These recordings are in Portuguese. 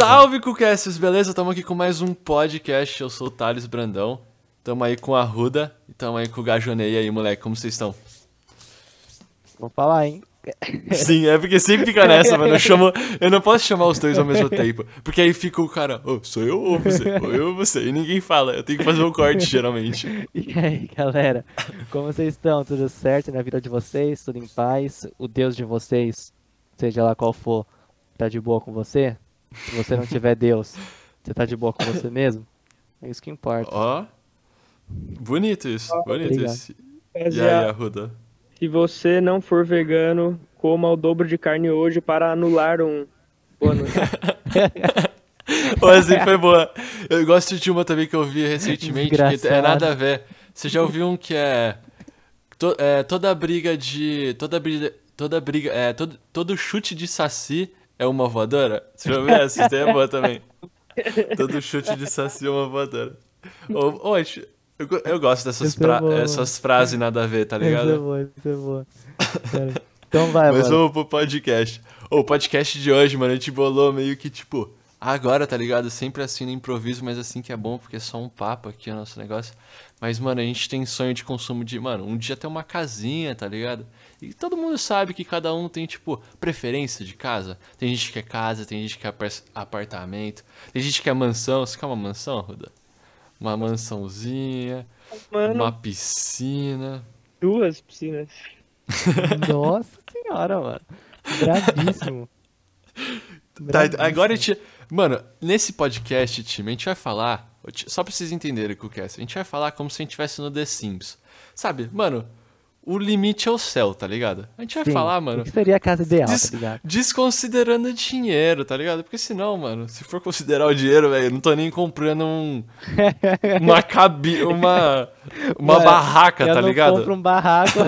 Salve, Cucasses, beleza? Tamo aqui com mais um podcast. Eu sou o Thales Brandão. Tamo aí com a Ruda e tamo aí com o Gajonei. E aí, moleque, como vocês estão? Vou falar, hein? Sim, é porque sempre fica nessa, mano. Eu, chamo, eu não posso chamar os dois ao mesmo tempo. Porque aí fica o cara, oh, sou eu ou você? Ou eu ou você? E ninguém fala. Eu tenho que fazer um corte, geralmente. E aí, galera? Como vocês estão? Tudo certo na vida de vocês? Tudo em paz? O Deus de vocês, seja lá qual for, tá de boa com você? Se você não tiver Deus, você tá de boa com você mesmo? É isso que importa. Ó, bonito isso, bonito obrigado. isso. E aí, Arruda? Se você não for vegano, coma o dobro de carne hoje para anular um. Boa noite. Assim foi boa. Eu gosto de uma também que eu vi recentemente, que é nada a ver. Você já ouviu um que é, to- é, toda briga de. Toda briga. Toda briga. É, todo, todo chute de saci é uma voadora? Você já ouviu essa? Daí é boa também. Todo chute de saci é uma voadora. Ô, eu, eu gosto dessas Essa é pra- boa. essas frases nada a ver, tá Isso é ligado? boa, isso é boa. Então vai, Mas mano. vamos pro podcast. O podcast de hoje, mano, a gente bolou meio que tipo. Agora, tá ligado? Sempre assim no improviso, mas assim que é bom, porque é só um papo aqui o nosso negócio. Mas, mano, a gente tem sonho de consumo de, mano, um dia ter uma casinha, tá ligado? E todo mundo sabe que cada um tem, tipo, preferência de casa. Tem gente que quer casa, tem gente que quer apar- apartamento, tem gente que quer mansão. Você quer uma mansão, Ruda? Uma mansãozinha, Mano, uma piscina. duas piscinas. Nossa senhora, mano. Bravíssimo. Tá, agora a gente. Mano, nesse podcast, time, a gente vai falar. Só pra vocês entenderem o que eu quero. A gente vai falar como se a gente estivesse no The Sims. Sabe, mano, o limite é o céu, tá ligado? A gente vai Sim, falar, mano. que seria a casa ideal, des- tá ligado? desconsiderando dinheiro, tá ligado? Porque senão, mano, se for considerar o dinheiro, velho, eu não tô nem comprando um. Uma cabi. Uma. Uma barraca, eu tá não ligado? compro um barraco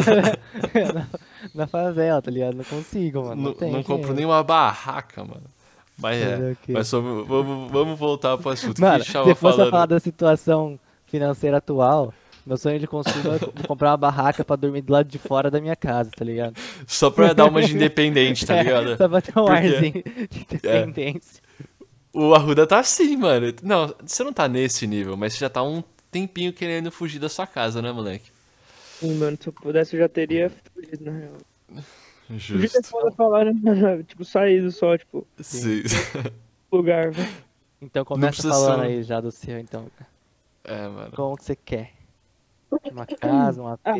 na, na favela, tá ligado? Não consigo, mano. Não, Não, não compro nenhuma barraca, mano. Mas é. o quê? Mas vamos, vamos, vamos voltar pro assunto Mano, que a gente tava se fosse falando. falar da situação financeira atual, meu sonho de consumo é co- comprar uma barraca pra dormir do lado de fora da minha casa, tá ligado? Só pra dar uma de independente, tá É, ligado? só pra ter um Por quê? arzinho de independência. O Arruda tá assim, mano. Não, você não tá nesse nível, mas você já tá um tempinho querendo fugir da sua casa, né, moleque? Sim, mano, se eu pudesse eu já teria fugido, na real. É Justo. foda falar, né? tipo, saído só, tipo, Sim. lugar, velho. Então começa falando ser- aí já do seu, então. É, mano. Como que você quer? Uma casa, um AP. Ah,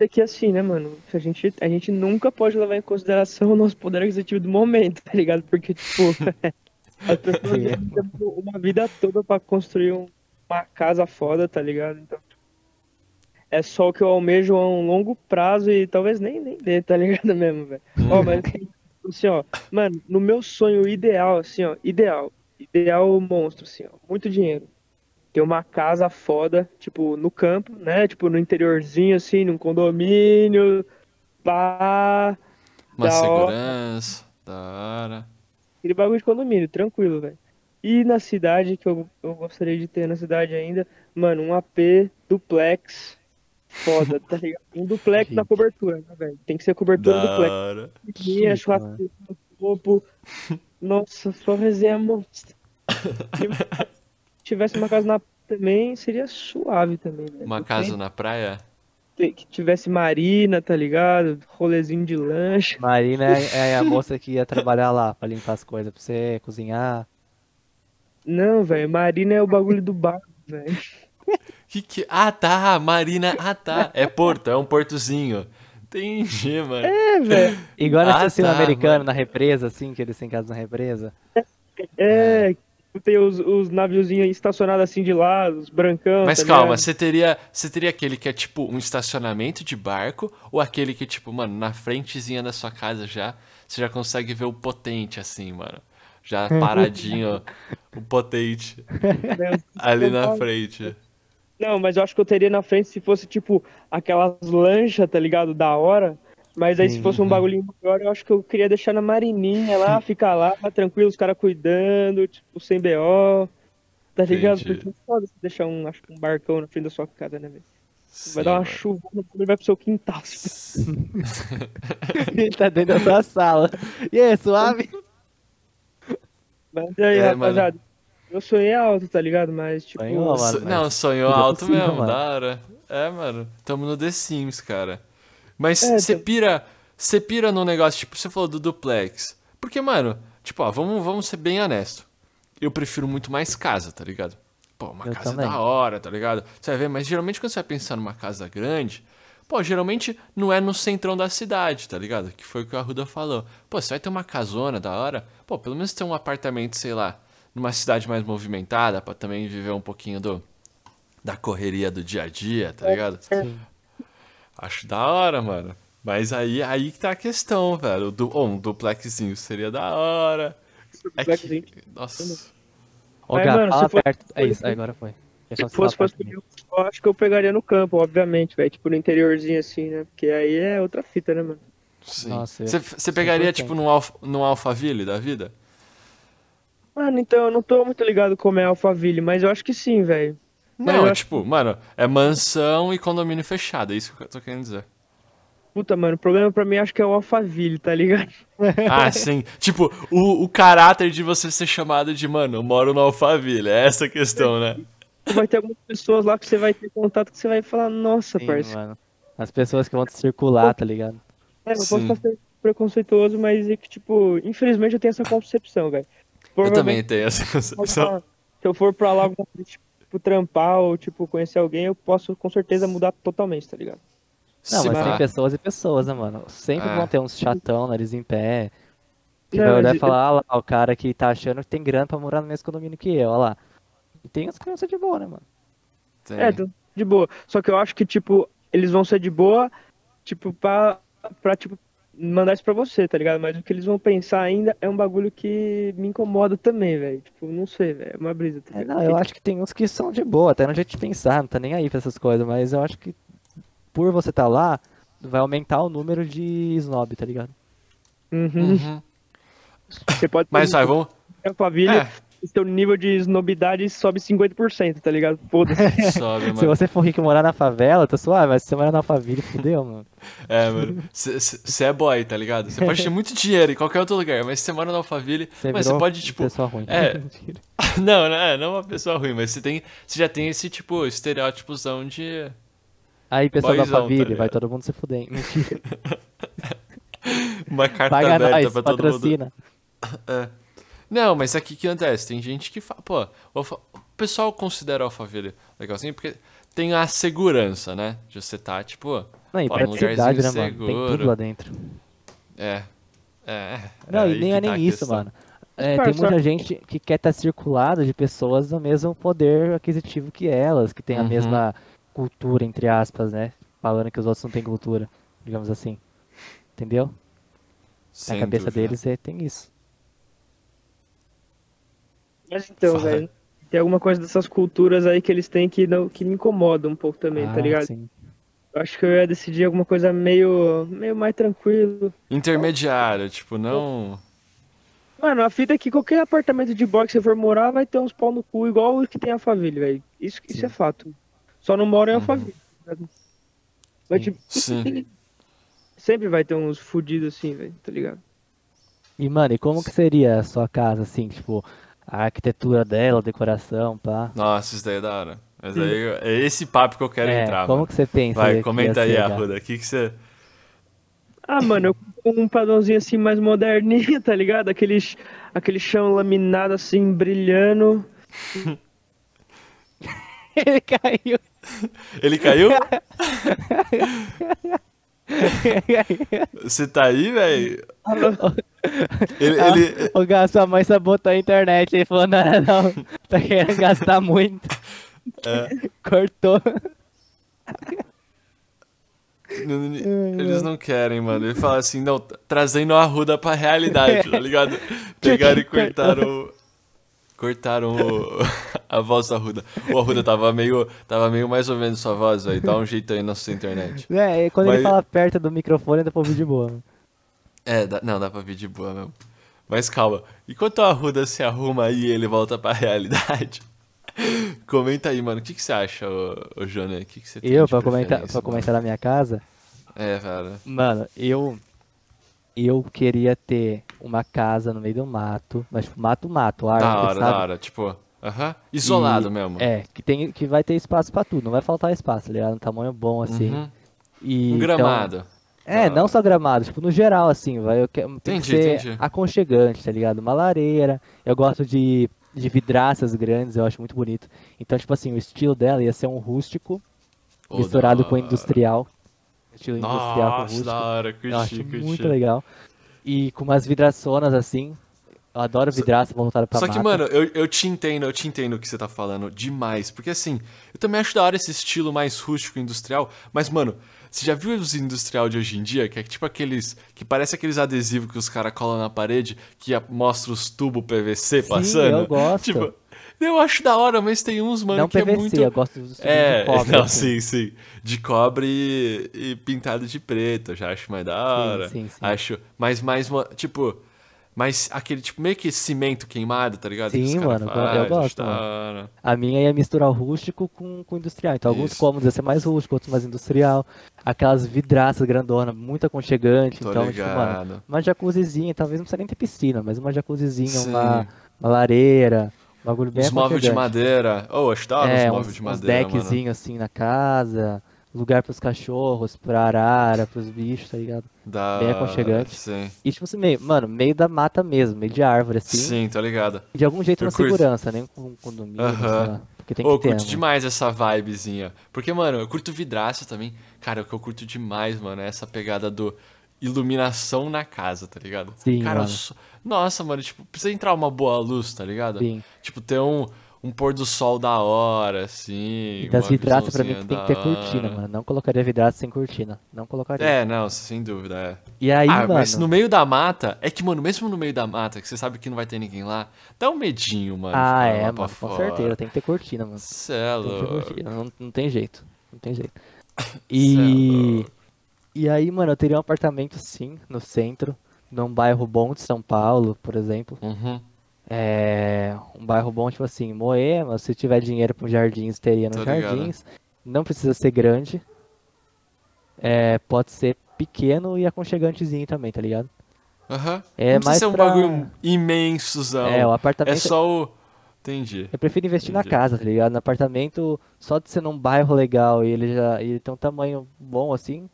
é que assim, né, mano? A gente, a gente nunca pode levar em consideração o nosso poder aquisitivo do momento, tá ligado? Porque, tipo, as pessoas Sim. levam uma vida toda pra construir um- uma casa foda, tá ligado? Então, é só o que eu almejo a um longo prazo e talvez nem, nem dê, tá ligado mesmo, velho? Ó, mas assim, ó, mano, no meu sonho ideal, assim, ó, ideal, ideal monstro, assim, ó, muito dinheiro. Ter uma casa foda, tipo, no campo, né? Tipo, no interiorzinho, assim, num condomínio, pá, Uma hora. segurança. Da hora. aquele bagulho de condomínio, tranquilo, velho. E na cidade, que eu, eu gostaria de ter na cidade ainda, mano, um AP duplex foda, tá ligado? Um duplex na Gente. cobertura, né, velho? Tem que ser cobertura Da duplex. hora. Churrasqueira no topo. Nossa, só resenha monstro. E se tivesse uma casa na também, seria suave também, velho. Uma casa na praia? Que tivesse marina, tá ligado? Rolezinho de lanche. Marina é, é a moça que ia trabalhar lá pra limpar as coisas pra você, cozinhar. Não, velho, marina é o bagulho do bar, velho. Que que... Ah, tá. Marina. Ah, tá. É porto, é um portozinho. Entendi, mano. É, velho. Igual Ah, estilo tá, americano mano. na represa, assim, que eles têm casa na represa. É, tem os, os naviozinhos estacionados assim de lado, os brancão. Mas tá calma, você teria, você teria aquele que é tipo um estacionamento de barco ou aquele que, tipo, mano, na frentezinha da sua casa já, você já consegue ver o potente assim, mano. Já paradinho, o potente ali na frente. Não, mas eu acho que eu teria na frente se fosse tipo aquelas lanchas, tá ligado? Da hora. Mas aí se fosse um bagulhinho maior, eu acho que eu queria deixar na marininha lá, ficar lá, tranquilo, os caras cuidando, tipo, sem BO. Tá ligado? Entendi. Porque é foda você deixar um, acho que um barcão na frente da sua casa, né, velho? Sim, Vai dar uma mano. chuva, ele vai pro seu quintal. Ele tá dentro da sua sala. E aí, suave? Mas aí, É, rapaziada, eu sonhei alto, tá ligado? Mas, tipo, Sonhou, mano, mas Não, sonhou é alto possível, mesmo, mano. da hora. É, mano. Tamo no The Sims, cara. Mas É, você tá- pira. Você pira no negócio, tipo, você falou do duplex. Porque, mano, tipo, ó, vamos, vamos ser bem honesto. Eu prefiro muito mais casa, tá ligado? Pô, uma Eu casa também. da hora, tá ligado? Você vai ver, mas geralmente quando você vai pensar numa casa grande, pô, geralmente não é no centrão da cidade, tá ligado? Que foi o que a Ruda falou. Pô, você vai ter uma casona da hora, pô, pelo menos ter um apartamento, sei lá, numa cidade mais movimentada, pra também viver um pouquinho do da correria do dia a dia, tá ligado? Sim. Acho da hora, mano. Mas aí, aí que tá a questão, velho. Du, oh, um duplexzinho seria da hora. É que, nossa. Ô, Gá, mano, fala perto. É isso, aí agora foi. Se fosse pra escolher, eu acho que eu pegaria no campo, obviamente, velho. Tipo, no interiorzinho assim, né? Porque aí é outra fita, né, mano? Sim. Você você pegaria, tipo, num, alf, num Alphaville da vida? Mano, então eu não tô muito ligado como é Alphaville, mas eu acho que sim, velho. Não, acho- tipo, mano, é mansão e condomínio fechado, é isso que eu tô querendo dizer. Puta, mano, o problema pra mim acho que é o Alphaville, tá ligado? Ah, sim. Tipo, o, o caráter de você ser chamado de, mano, eu moro no Alphaville, é essa a questão, né? Vai ter algumas pessoas lá que você vai ter contato que você vai falar, nossa, Sim, parceiro. mano. As pessoas que vão te circular, tá ligado? É, eu Sim. posso estar preconceituoso, mas é que, tipo, infelizmente eu tenho essa concepção, velho. Eu também tenho essa concepção. Se eu for pra lá tipo, trampar ou, tipo, conhecer alguém, eu posso com certeza mudar totalmente, tá ligado? Não, Se mas pá. tem pessoas e pessoas, né, mano? Sempre Ah. vão ter uns chatão, nariz em pé. Que Não, vai olhar e falar, ah lá, o cara que tá achando que tem grana pra morar no mesmo condomínio que eu, ó lá. E tem vão ser de boa, né, mano? Tem. É, de boa. Só que eu acho que, tipo, eles vão ser de boa, tipo, pra, pra tipo, mandar isso pra você, tá ligado? Mas o que eles vão pensar ainda é um bagulho que me incomoda também, velho. Tipo, não sei, velho. É uma brisa, tá É, ligado? não, eu acho que tem uns que são de boa, até no jeito de pensar, não tá nem aí pra essas coisas, mas eu acho que por você tá lá, vai aumentar o número de snob, tá ligado? Uhum. Uhum. Você pode Mas vai, vamos. família, É, e seu nível de snobidade sobe 50%, tá ligado? Foda-se. sobe, Se mano. você for rico e morar na favela, tá suave, mas se você morar na favela, fudeu, mano. É, mano. Você é boy, tá ligado? Você pode ter muito dinheiro em qualquer outro lugar, mas se você mora Alphaville, Você mas você pode, tipo. pessoa ruim. é. Não, não é, não uma pessoa ruim, mas você tem. Você já tem esse, tipo, estereótipozão de. Aí, pessoal da Boyzão, tá família, vai todo mundo se fuder. hein? Mentira. Uma carta Paga aberta nós, pra todo mundo. É. Não, mas aqui que acontece? Tem gente que fala, pô, o Alfa- o pessoal considera o Alphaville legalzinho porque tem a segurança, né? De você tá, tipo, Não, e Pô, da cidade, né, lugarzinho mano? Tem tudo seguro. lá dentro. é. É. Não, é e nem que é tá nem isso, questão. mano. É, tem muita gente que quer estar circulado de pessoas do mesmo poder aquisitivo que elas, que tem a Uhum. mesma cultura, entre aspas, né? Falando que os outros não têm cultura, digamos assim. Entendeu? Sem Na cabeça dúvida. deles é, tem isso. Mas então, Fala. velho, tem alguma coisa dessas culturas aí que eles têm que, não, que me incomoda um pouco também, tá Ah, ligado? sim. Eu acho que eu ia decidir alguma coisa meio, meio mais tranquilo. Intermediário, tipo, não. Mano, a fita é que qualquer apartamento de boy que você for morar vai ter uns pau no cu igual o que tem a família, velho. Isso, isso é fato. Só não mora em Uhum. Alphaville. tá ligado? Mas, Sim. tipo, Sim. sempre vai ter uns fudidos assim, velho, tá ligado? E, mano, e como que seria a sua casa, assim, tipo, a arquitetura dela, a decoração, pá? Nossa, isso daí é da hora. Mas aí é esse papo que eu quero É, entrar, como mano. que você pensa Vai, comenta aí, cara? Arruda. O que que você. Ah, mano, eu com um padrãozinho assim mais moderninho, tá ligado? Aquele, ch- aquele chão laminado assim, brilhando. Ele caiu. Ele caiu? Você tá aí, velho? Ele, Ah, ele, O Gá, sua mãe sabotou a internet. Ele falou, não, não, tá querendo gastar muito. É. Cortou. Eles não querem, mano. Ele fala assim, não, trazendo a Arruda pra realidade, tá ligado? Pegaram e cortaram. Cortaram o- a voz da Arruda. O Arruda tava meio, tava meio mais ou menos sua voz, velho. Dá um jeito aí na sua internet. É, e quando Mas- ele fala perto do microfone, dá pra ouvir de boa. É, dá- não, dá pra vir de boa mesmo. Mas calma, enquanto a Arruda se arruma aí e ele volta pra realidade, comenta aí, mano. O que, que você acha, ô, ô Jona? O que, que você tem Eu, pra comentar, pra mano? comentar na minha casa, É, cara. mano, eu. Eu queria ter uma casa no meio do mato, mas tipo, mato, mato, árvore, Da hora, sabe? da hora. Tipo, aham. Isolado E- mesmo. É, que, tem, que vai ter espaço pra tudo, não vai faltar espaço, tá ligado? Um tamanho bom, assim. Uhum. E, Um então- gramado. É, não só gramado, tipo, no geral, assim, vai, eu quero, tem que Entendi, ser entendi. aconchegante, tá ligado? Uma lareira, eu gosto de, de vidraças grandes, eu acho muito bonito. Então, tipo assim, o estilo dela ia ser um rústico Ô, misturado com industrial. Estilo industrial com Nossa, rústico. da hora, Eu curti, acho muito legal. E com umas vidraçonas assim. Eu adoro vidraça voltada pra Só que, mata. mano, eu, eu te entendo, eu te entendo o que você tá falando demais. Porque assim, eu também acho da hora esse estilo mais rústico industrial. Mas, mano, você já viu os industrial de hoje em dia? Que é tipo aqueles. Que parece aqueles adesivos que os caras colam na parede que mostra os tubos PVC Sim, passando. eu gosto. Tipo, eu acho da hora, mas tem uns, mano, não que PVC, é muito. eu gosto dos É, de cobre. não, assim. sim, sim. De cobre e, e pintado de preto, eu já acho mais da hora. sim, sim. Acho, mas mais, tipo, mais aquele, tipo, meio que cimento queimado, tá ligado? Sim, mano, eu faz, acho gosto, da mano. A minha ia misturar o rústico com, com o industrial. Então alguns Isso. cômodos ia ser mais rústico, outros mais industrial. Aquelas vidraças grandonas, muito aconchegante. Tô então, tipo, mano, ligado. uma jacuzzizinha, talvez não precisa nem ter piscina, mas uma jacuzzizinha, uma, uma lareira, um bagulho bem Os móveis de madeira. Oh, da hora É, uns, móveis de uns madeira, mano. deckzinhos assim na casa, lugar pros cachorros, pra arara, pros bichos, tá ligado? Da... bem aconchegante. Sim. E tipo assim, meio, mano, meio da mata mesmo, meio de árvore, assim. Sim, tô ligado. De algum jeito Eu na curto. segurança, nem com um condomínio, Aham. sei lá. Porque tem que eu ter, curto mano. demais essa vibezinha. Porque, mano, eu curto vidraça também. Cara, o que eu curto demais, mano, é essa pegada do iluminação na casa, tá ligado? Sim, Cara, eu mano. sou- nossa, mano, tipo, precisa entrar uma boa luz, tá ligado? Sim. Tipo, ter um, um pôr do sol da hora, assim. E das vidraças pra mim visãozinha tem que ter cortina, hora. mano. Não colocaria vidraça sem cortina. Não colocaria. É, não, sem dúvida, é. E aí, ah, mano. mas no meio da mata, é que, mano, mesmo no meio da mata, que você sabe que não vai ter ninguém lá, dá um medinho, mano. Ah, é, mano, com fora. certeza. Tem que ter cortina, mano. Cê é Tem que ter louco. cortina. Não, não tem jeito. Não tem jeito. É E. louco. E aí, mano, eu teria um apartamento sim, no centro, num bairro bom de São Paulo, por exemplo. Uhum. É. Um bairro bom, tipo assim, Moema, se tiver dinheiro para jardins, teria nos jardins. Não precisa ser grande. É, pode ser pequeno e aconchegantezinho também, tá ligado? Aham. É não mais ser um pra- bagulho imensozão. É, o É apartamento. só o. Entendi. Eu prefiro investir na Entendi. casa, tá ligado? No apartamento, só de ser num bairro legal e ele já e ele tem um tamanho bom assim.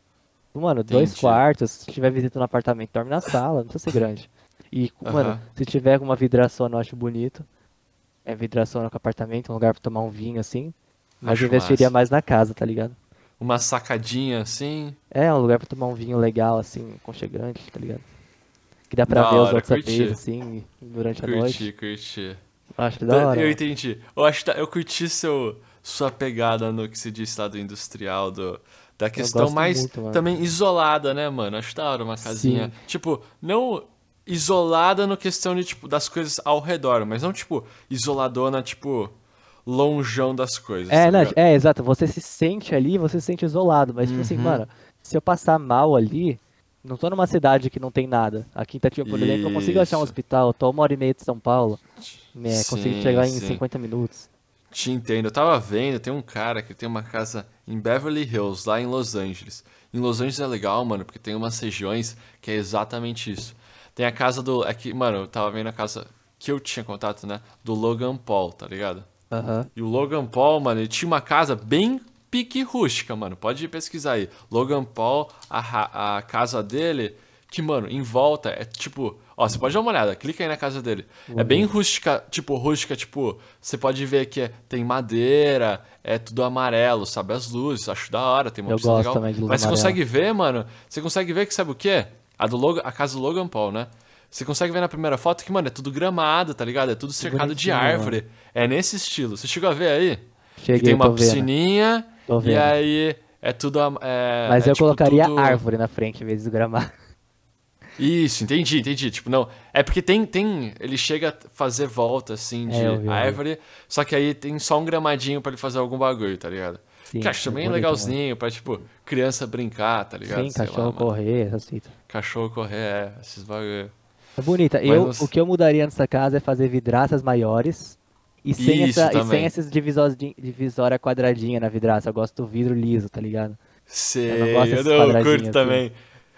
Mano, dois Entendi. quartos, se tiver visita no apartamento, dorme na sala, não precisa ser grande. E, mano, se tiver alguma vidraçona, eu acho bonito. É vidraçona com apartamento, um lugar pra tomar um vinho assim. Mas Acho eu investiria massa. mais na casa, tá ligado? Uma sacadinha assim. É, um lugar pra tomar um vinho legal, assim, aconchegante, tá ligado? Que dá pra Da ver os hora, curti. APs, assim, durante a noite. Curti, curti. Acho que da hora. Eu entendi. Eu acho eu curti seu, sua pegada no que se disse lá do industrial, do, da questão mais muito, também isolada, né, mano? Acho da hora uma casinha. Sim. Tipo, não isolada no questão de, tipo, das coisas ao redor, mas não, tipo, isoladona, tipo, longeão das coisas. É, tá não, é, exato. Você se sente ali, você se sente isolado. Mas, tipo assim, Uhum. mano, se eu passar mal ali, não tô numa cidade que não tem nada. Aqui em Itatiba, por exemplo, eu consigo achar um hospital. Tô uma hora e meia de São Paulo. né, Sim, consigo chegar em sim. 50 minutos. Te entendo. Eu tava vendo, tem um cara que tem uma casa em Beverly Hills, lá em Los Angeles. Em Los Angeles é legal, mano, porque tem umas regiões que é exatamente isso. Tem a casa do. É que, mano, eu tava vendo a casa que eu tinha contato, né? Do Logan Paul, tá ligado? Aham. E o Logan Paul, mano, ele tinha uma casa bem pique rústica, mano. Pode pesquisar aí. Logan Paul, a, a casa dele, que, mano, em volta é tipo. Ó, você pode dar uma olhada, clica aí na casa dele. É bem rústica, tipo, rústica, tipo, você pode ver que é- tem madeira, é tudo amarelo, sabe? As luzes, acho da hora, tem uma Eu gosto legal. também de Mas você amarela. consegue ver, mano, você consegue ver que sabe o quê? A, do Logan, a casa do Logan Paul, né? Você consegue ver na primeira foto que, mano, é tudo gramado, tá ligado? É tudo cercado de bonitinho, mano. árvore. É nesse estilo. Você chegou a ver aí? Cheguei, que tem uma tô vendo. piscininha e aí é tudo. É, Mas é eu tipo colocaria tudo- árvore na frente em vez de gramado. Isso, entendi, entendi. Tipo, não. É porque tem. tem ele chega a fazer volta, assim, de É, vi, árvore, só que aí tem só um gramadinho pra ele fazer algum bagulho, tá ligado? Sim, que acho é também legalzinho, pra, tipo, criança brincar, tá ligado? Sim, Sei lá, cachorro mano. correr, essas fitas. Cachorro correr, é, esses bagulho. É bonita. Mas Eu, você- O que eu mudaria nessa casa é fazer vidraças maiores e sem, Isso essa, e também. sem essas divisória quadradinha na vidraça. Eu gosto do vidro liso, tá ligado? Sei, Eu não gosto eu não curto assim. também.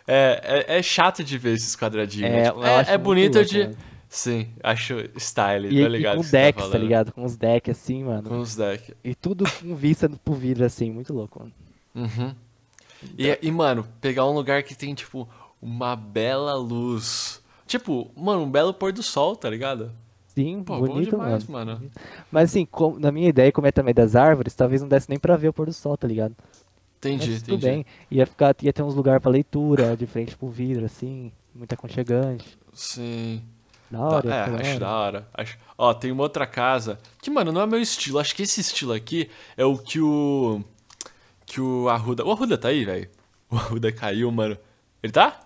É, é, é chato de ver esses quadradinhos. É, tipo, é, é bonito de. mano. Sim, acho style, E, tá e ligado? com que você tá decks, tá falando. ligado? Com os decks assim, mano. Com os decks. E tudo com vista pro vidro, assim, muito louco, mano. Uhum. E, e, mano, pegar um lugar que tem, tipo, uma bela luz. Tipo, mano, um belo pôr do sol, tá ligado? Sim, Pô, bom bonito, demais, mano. mano. Mas assim, com- na minha ideia, como é também das árvores, talvez não desse nem pra ver o pôr do sol, tá ligado? Entendi, Mas tudo entendi. bem. Ia, ficar, ia ter uns lugares pra leitura, de frente pro vidro, assim, muito aconchegante. Sim. Da Da- hora, ia é, ficar acho da hora. hora. Acho... Ó, tem uma outra casa que, mano, não é meu estilo. Acho que esse estilo aqui é o que o. Que o Arruda. O Arruda tá aí, velho? O Arruda caiu, mano. Ele tá?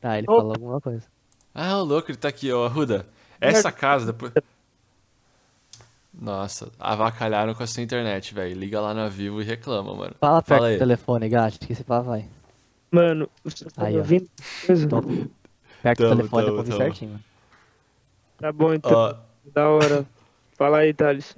Tá, ele Opa. falou alguma coisa. Ah, o louco, ele tá aqui, ó. Arruda. Essa casa depois. Nossa, avacalharam com essa internet, velho. Liga lá na Vivo e reclama, mano. Fala perto Fala aí. do telefone, gato, que esse pá vai. Mano, você tá Aí, ó. ouvindo perto do Tamo, telefone, tamo, tamo. certinho, mano. Tá bom, então. Ó, Da hora. Fala aí, Thales.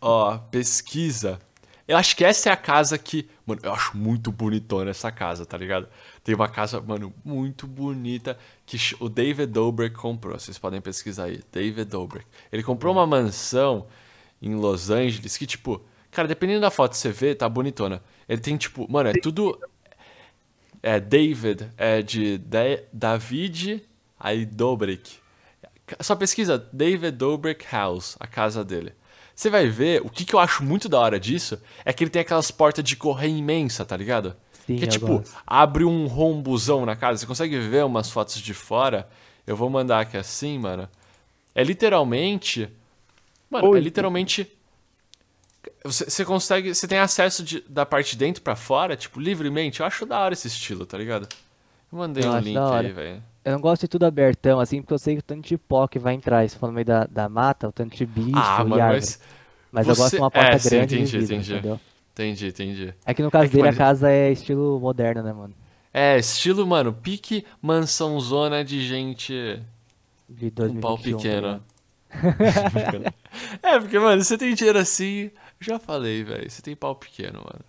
Ó, pesquisa. Eu acho que essa é a casa que. Mano, eu acho muito bonitona essa casa, tá ligado? Tem uma casa, mano, muito bonita que o David Dobrik comprou. Vocês podem pesquisar aí. David Dobrik. Ele comprou uma mansão em Los Angeles que, tipo, cara, dependendo da foto que você vê, tá bonitona. Ele tem, tipo, mano, é tudo. É David, é de Da- David, aí Dobrik. Só pesquisa David Dobrik House, a casa dele. Você vai ver, o que, que eu acho muito da hora disso é que ele tem aquelas portas de correio imensa, tá ligado? Sim, que tipo, gosto. abre um rombuzão na casa. Você consegue ver umas fotos de fora? Eu vou mandar aqui assim, mano. É literalmente. Mano, é Oi. literalmente. Você, você consegue. Você tem acesso de- da parte de dentro pra fora, tipo, livremente. Eu acho da hora esse estilo, tá ligado? Eu mandei Eu um link aí, velho. Eu não gosto de tudo abertão, assim, porque eu sei que o tanto de pó que vai entrar. Se for no meio da, da mata, o tanto de bicho Ah, e mano, árvore. mas. Mas eu gosto você- de uma porta é, sim, grande entendi, de vidro, entendi. entendeu? Entendi, entendi. É que no caso É que, dele, mano, a casa é estilo moderno, né, mano? É, estilo, mano, pique mansão zona de gente De com um pau 2021, tá pequeno. ligado? é, porque, mano, você tem dinheiro assim. Já falei, velho. Você tem pau pequeno, mano.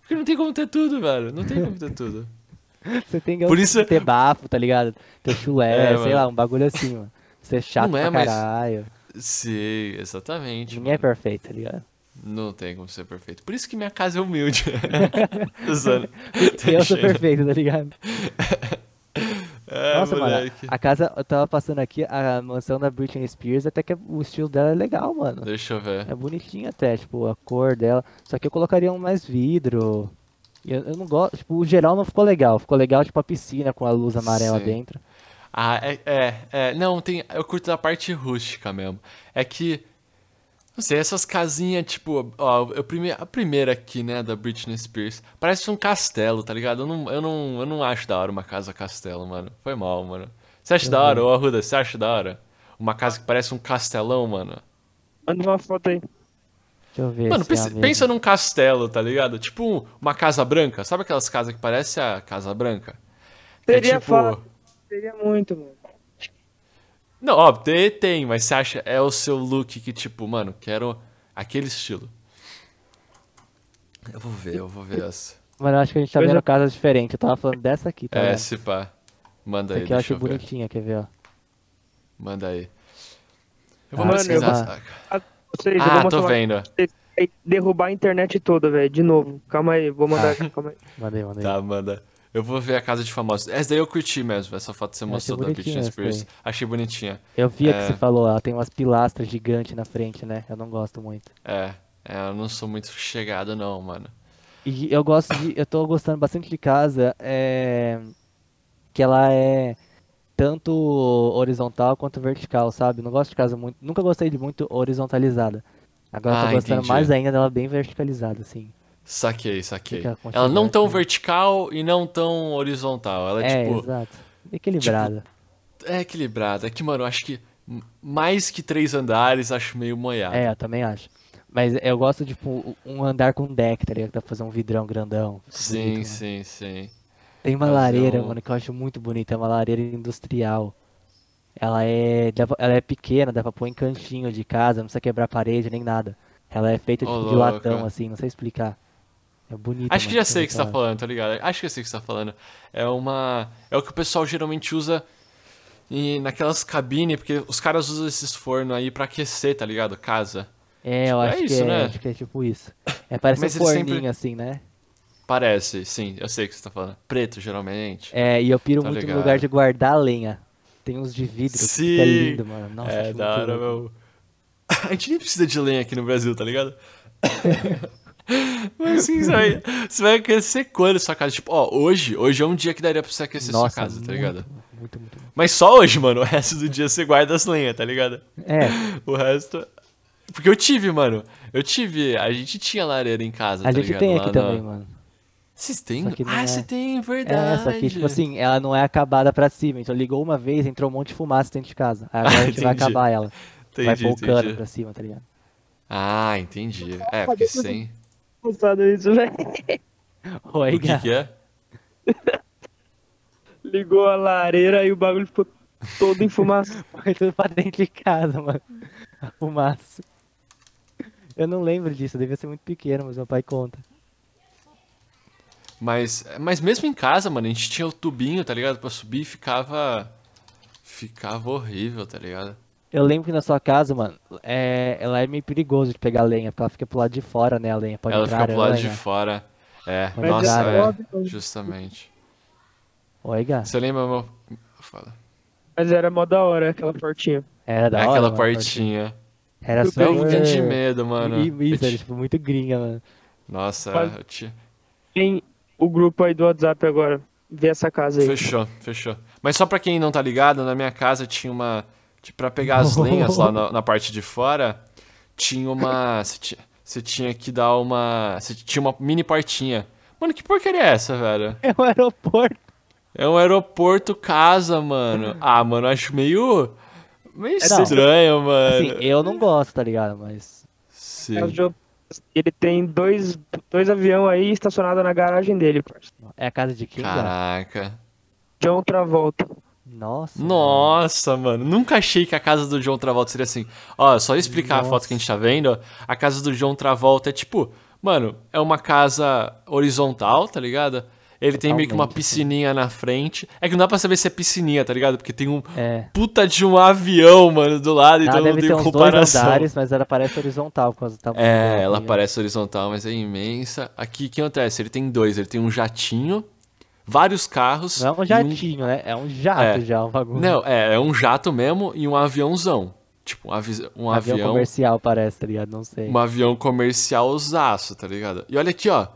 Porque não tem como ter tudo, velho. Não tem como ter tudo. Você tem que Por isso- ter bafo, tá ligado? Ter chulé, É, sei mano. lá, um bagulho assim, mano. Ser chato Não é, pra mas- caralho. Sim, exatamente. Ninguém é mano. perfeito, tá ligado? Não tem como ser perfeito. Por isso que minha casa é humilde. Eu sou perfeito, tá ligado? É, Nossa, mano, moleque. a casa, eu tava passando aqui, a mansão da Britney Spears, até que o estilo dela é legal, mano. Deixa eu ver. É bonitinho até, tipo, a cor dela. Só que eu colocaria um mais vidro. E Eu, eu não gosto, tipo, o geral não ficou legal. Ficou legal, tipo, a piscina com a luz amarela Sim. dentro. Ah, é, é, é. Não, tem. Eu curto a parte rústica mesmo. É que. Não sei, essas casinhas, tipo, ó, eu prime... a primeira aqui, né, da Britney Spears, parece um castelo, tá ligado? Eu não, eu não, eu não acho da hora uma casa castelo, mano. Foi mal, mano. Você acha da hora, ô Arruda? Você acha da hora? Uma casa que parece um castelão, mano? Manda uma foto aí. Deixa eu ver Mano, se é a pensa, mesma. pensa num castelo, tá ligado? Tipo um- uma casa branca. Sabe aquelas casas que parece a Casa Branca? É Seria tipo. fácil. Seria muito, mano. Não, ó, tem, tem, mas você acha é o seu look que, tipo, mano, quero aquele estilo. Eu vou ver, eu vou ver essa. Mano, eu acho que a gente tá vendo casas diferentes. Eu tava falando dessa aqui, tá É, se pá. Manda Essa aí, aqui eu achei eu ver. bonitinha, quer ver, ó. Manda aí. Eu vou Ah, pesquisar. eu- saca? Vocês, eu vou Ah, mostrar tô vendo. Vai derrubar a internet toda, velho. De novo. Calma aí, vou mandar Ah. aqui, calma aí. Mandei, mandei. Tá, manda. Eu vou ver a casa de famosos. Essa daí eu curti mesmo, essa foto que você achei mostrou da Britney Spears. Achei bonitinha. Eu vi a que É. você falou, ela tem umas pilastras gigantes na frente, né? Eu não gosto muito. É, é, eu não sou muito chegado não, mano. E eu gosto de. Eu tô gostando bastante de casa, é. Que ela é tanto horizontal quanto vertical, sabe? Não gosto de casa muito. Nunca gostei de muito horizontalizada. Agora eu Ah, tô gostando entendi. mais ainda dela bem verticalizada, assim. Saquei, saquei. Ela não tão aconchegante. vertical e não tão horizontal. Ela é, É, tipo, exato. Equilibrada. é equilibrada. É que, mano, eu acho que mais que três andares, acho meio moiado. É, eu também acho. Mas eu gosto, tipo, um andar com deck, tá ligado? Dá pra fazer um vidrão grandão. Sim, bonito, sim, sim. Tem uma lareira, mano, que eu acho muito bonita. É uma lareira industrial. Ela é, ela é pequena, dá pra pôr em cantinho de casa, não precisa quebrar parede nem nada. Ela é feita tipo, de latão, assim, não sei explicar. É bonito. Acho que já sei o que você tá falando, tá ligado? Acho que eu sei o que você tá falando. É uma. É o que o pessoal geralmente usa em, naquelas cabines, porque os caras usam esses fornos aí pra aquecer, tá ligado? Casa. É, eu É acho isso, que é, né? acho que é tipo isso. É, parece Mas um forninho sempre- assim, né? Parece, sim, eu sei o que você tá falando. Preto, geralmente. É, e eu piro Tô muito ligado. no lugar de guardar lenha. Tem uns de vidro, que Sim. fica lindo, mano. Nossa, é, da hora, meu. A gente nem precisa de lenha aqui no Brasil, tá ligado? Mas assim, você vai, você vai aquecer quando sua casa? Tipo, ó, hoje, hoje é um dia que daria pra você aquecer Nossa, sua casa, tá muito, ligado? Muito, muito, muito. Mas só hoje, mano. O resto do dia você guarda as lenhas, tá ligado? É, O resto. Porque eu tive, mano. Eu tive. A gente tinha lareira em casa, a tá gente ligado? tem Lá aqui na- também, mano. Vocês têm? Só que não Ah, é- você tem, verdade. É, só que, tipo assim, ela não é acabada pra cima. Então ligou uma vez, entrou um monte de fumaça dentro de casa. Aí agora a gente vai acabar ela. vai Entendi, pôr o cano pra cima, tá ligado? Ah, entendi. É, porque sem. Engraçado isso, velho. Oi, O que, que é? Ligou a lareira e o bagulho ficou todo em fumaça. Foi tudo pra dentro de casa, mano. A fumaça. Eu não lembro disso, eu devia ser muito pequeno, mas meu pai conta. Mas, mas mesmo em casa, mano, a gente tinha o tubinho, tá ligado? Pra subir e ficava. Ficava horrível, tá ligado? Eu lembro que na sua casa, mano, é, ela é meio perigoso de pegar lenha, porque ela fica pro lado de fora, né, a lenha. Pode Ela entrar fica pro lado aranha. de fora. É, Pode nossa, entrar é. aranha. Justamente. Oi, Gá. Você lembra, meu. Fala. Mas era mó da hora aquela portinha. Era da É hora, aquela mano, portinha. Era Eu super... Dá um pouquinho de medo, mano. Isso, Eu era ti- tipo muito gringa, mano. Nossa, Mas- eu tinha. Tem o grupo aí do WhatsApp agora. Vê essa casa aí. Fechou, fechou. Mas só pra quem não tá ligado, na minha casa tinha uma. tipo, Pra pegar as lenhas lá na, na parte de fora, tinha uma. Você tinha, você tinha que dar uma. Você tinha uma mini portinha. Mano, que porcaria é essa, velho? É um aeroporto. É um aeroporto casa, mano. Ah, mano, eu acho meio. meio É, não. estranho, mano. Assim, eu não gosto, tá ligado? Mas. Sim. Casa de- Ele tem dois, dois aviões aí estacionados na garagem dele, parça. É a casa de quem? Caraca. John Travolta. Nossa. Nossa, mano. Nunca achei que a casa do John Travolta seria assim. Ó, só explicar a foto que a gente tá vendo. A casa do John Travolta é tipo, mano, é uma casa horizontal, tá ligado? Ele tem meio que uma Totalmente, piscininha na frente. É que não dá pra saber se é piscininha, tá ligado? Porque tem um É. puta de um avião, mano, do lado, então não deve tem ter uns dois comparação. andares, mas ela parece horizontal por causa do tamanho dela, É, tá ela parece horizontal, mas é imensa. Aqui, o que acontece? Ele tem dois. Ele tem um jatinho, vários carros. Não é um jatinho, né? É um jato É. já, o bagulho. Não, é, é um jato mesmo e um aviãozão. Tipo, um, avi... um avião, avião, comercial parece, tá ligado? Não sei. um avião comercialzaço, tá ligado? E olha aqui, ó.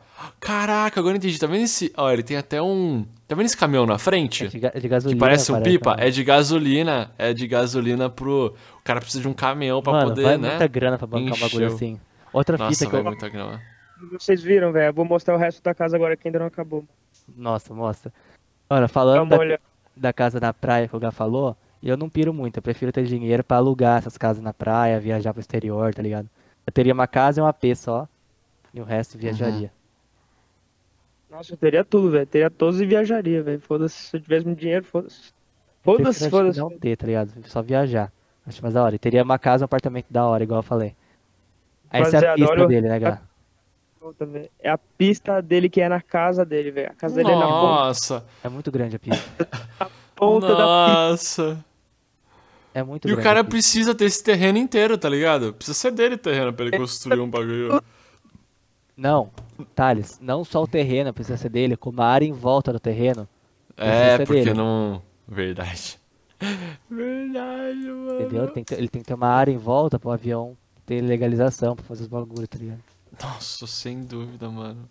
Caraca, agora eu entendi. Tá vendo esse... Ó, ele tem até um... Tá vendo esse caminhão na frente? É de, ga- de Que gasolina. parece um pipa? também. É de gasolina. É de gasolina pro... O cara precisa de um caminhão pra Mano, poder, vai né? muita grana pra bancar um bagulho Encheu. assim. Outra Nossa, fita que eu... muita grana. Vocês viram, velho? Eu vou mostrar o resto da casa agora que ainda não acabou. Nossa, mostra. Mano, falando da, da casa na praia que o Gá falou, eu não piro muito. Eu prefiro ter dinheiro pra alugar essas casas na praia, viajar pro exterior, tá ligado? Eu teria uma casa e um AP só. E o resto viajaria. Nossa, eu teria tudo, velho. Teria todos e viajaria, velho. Foda-se. Se eu tivesse muito dinheiro, foda-se. Foda-se, foda-se. não ter, tá ligado? Só viajar. Acho mais da hora. E teria uma casa e um apartamento da hora, igual eu falei. Essa é a pista o- dele, né, velho. É a pista dele que é na casa dele, velho. A casa dele é na ponta, Nossa, É muito grande a pista. ponta da pista. nossa. É muito E o grande cara a pista. precisa ter esse terreno inteiro, tá ligado? Precisa ser dele o terreno pra ele construir um bagulho. Não, Thales, não só o terreno precisa ser dele, como a área em volta do terreno. É, porque dele. não. Verdade. Verdade, mano. Entendeu? Ele tem, que ter, ele tem que ter uma área em volta pro avião ter legalização pra fazer os bagulhos, tá ligado? Nossa, sem dúvida, mano.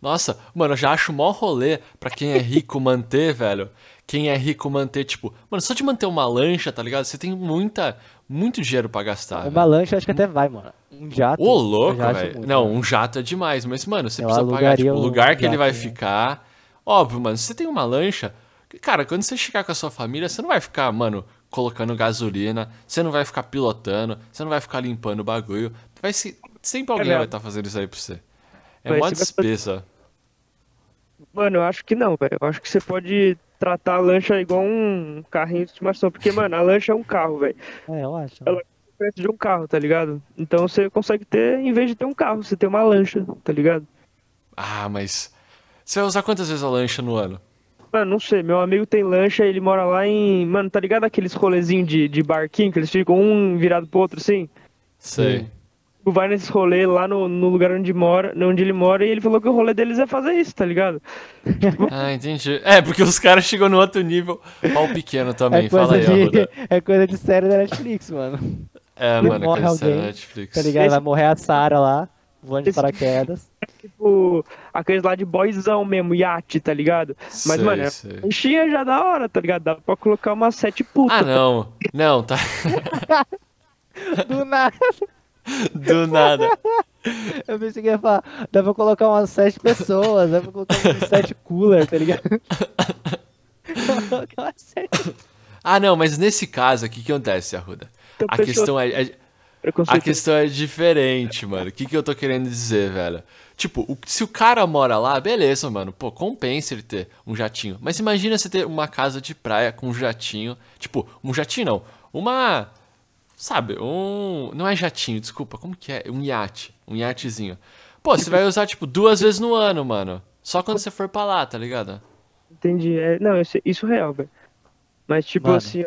Nossa, mano, eu já acho mó rolê pra quem é rico manter, velho. Quem é rico manter, tipo, mano, só de manter uma lancha, tá ligado? Você tem muita, muito dinheiro pra gastar. Uma velho. lancha acho que até vai, mano. Um jato. Ô, louco, velho. Não, mano. um jato é demais, mas, mano, você Eu precisa pagar, tipo, o um lugar que ele jato, vai né? ficar. Óbvio, mano, se você tem uma lancha, cara, quando você chegar com a sua família, você não vai ficar, mano, colocando gasolina, você não vai ficar pilotando, você não vai ficar limpando o bagulho. Vai se... Sempre alguém mesmo. vai estar fazendo isso aí pra você. É uma despesa. Mano, eu acho que não, velho. Eu acho que você pode tratar a lancha igual um carrinho de estimação. Porque, mano, a lancha é um carro, velho. É, eu acho. Ela- Preço de um carro, tá ligado? Então você consegue ter, em vez de ter um carro, você tem uma lancha, tá ligado? Ah, mas. Você vai usar quantas vezes a lancha no ano? Mano, não sei, meu amigo tem lancha, ele mora lá em. Mano, tá ligado aqueles rolezinhos de, de barquinho que eles ficam um virado pro outro assim? Sei. Tu vai nesses rolês lá no, no lugar onde mora, onde ele mora, e ele falou que o rolê deles é fazer isso, tá ligado? Ah, entendi. É, porque os caras chegam no outro nível. Pau pequeno também, É fala aí, de, é coisa de série da Netflix, mano. É, Ele mano, morre alguém, Netflix. Tá ligado? Vai morrer a Sarah lá, voando de paraquedas. Tipo, aqueles lá de boyzão mesmo, iate, tá ligado? Mas, Sei, mano, sei. lanchinha já da hora, tá ligado? Dá pra colocar umas sete putas. Ah, não. Não, tá. Do nada. Do nada. Eu pensei que ia falar, dá pra colocar umas sete pessoas, dá pra colocar uns sete cooler, tá ligado? Colocar umas sete- Ah, não, mas nesse caso aqui, o que acontece, Arruda? Então, A pessoa questão é, é- a questão é diferente, mano. O que, que eu tô querendo dizer, velho? Tipo, o- se o cara mora lá, beleza, mano. Pô, compensa ele ter um jatinho. Mas imagina você ter uma casa de praia com um jatinho. Tipo, um jatinho não. Uma. Sabe, um. Não é jatinho, desculpa. Como que é? Um iate. Um iatezinho. Pô, você vai usar, tipo, duas vezes no ano, mano. Só quando você for pra lá, tá ligado? Entendi. É, não, isso, isso é real, velho. Mas, tipo Mano, assim.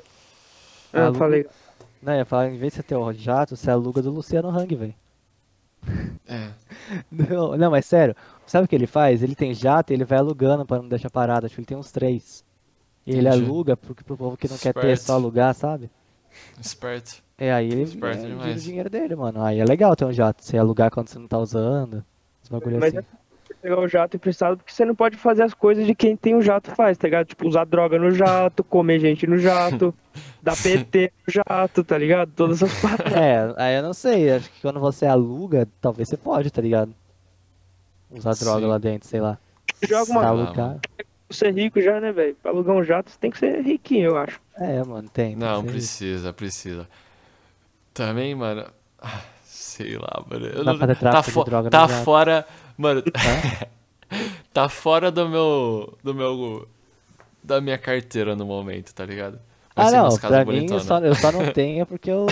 Ah, aluga- falei. Não, eu ia falar, em vez de você ter o jato, você aluga do Luciano Hang, velho. É. Não, não, mas sério, sabe o que ele faz? Ele tem jato e ele vai alugando pra não deixar parado. Acho que ele tem uns três. E ele Entendi. aluga pro, pro povo que não quer ter, só alugar, sabe? Esperto. É, aí ele Esperto é, o dinheiro dele, mano. Aí é legal ter um jato, você alugar quando você não tá usando. Os bagulho Mas assim. Pegar o jato emprestado porque você não pode fazer as coisas de quem tem o jato faz, tá ligado? Tipo, usar droga no jato, comer gente no jato, dar PT no jato, tá ligado? Todas essas paradas. É, aí eu não sei, acho que quando você aluga, talvez você pode, tá ligado? Usar droga Sim. lá dentro, sei lá. Joga uma. alugar. Você é rico já, né, velho? Pra alugar um jato, você tem que ser riquinho, eu acho. É, mano, tem. tem Não, que ser precisa, precisa. Também, mano. ah, Sei lá, mano. Eu não- tá fo- droga tá jato. fora. Mano. tá fora do meu. Do meu. Da minha carteira no momento, tá ligado? Mas Ah, não, pra mim eu só, eu só não tenho porque eu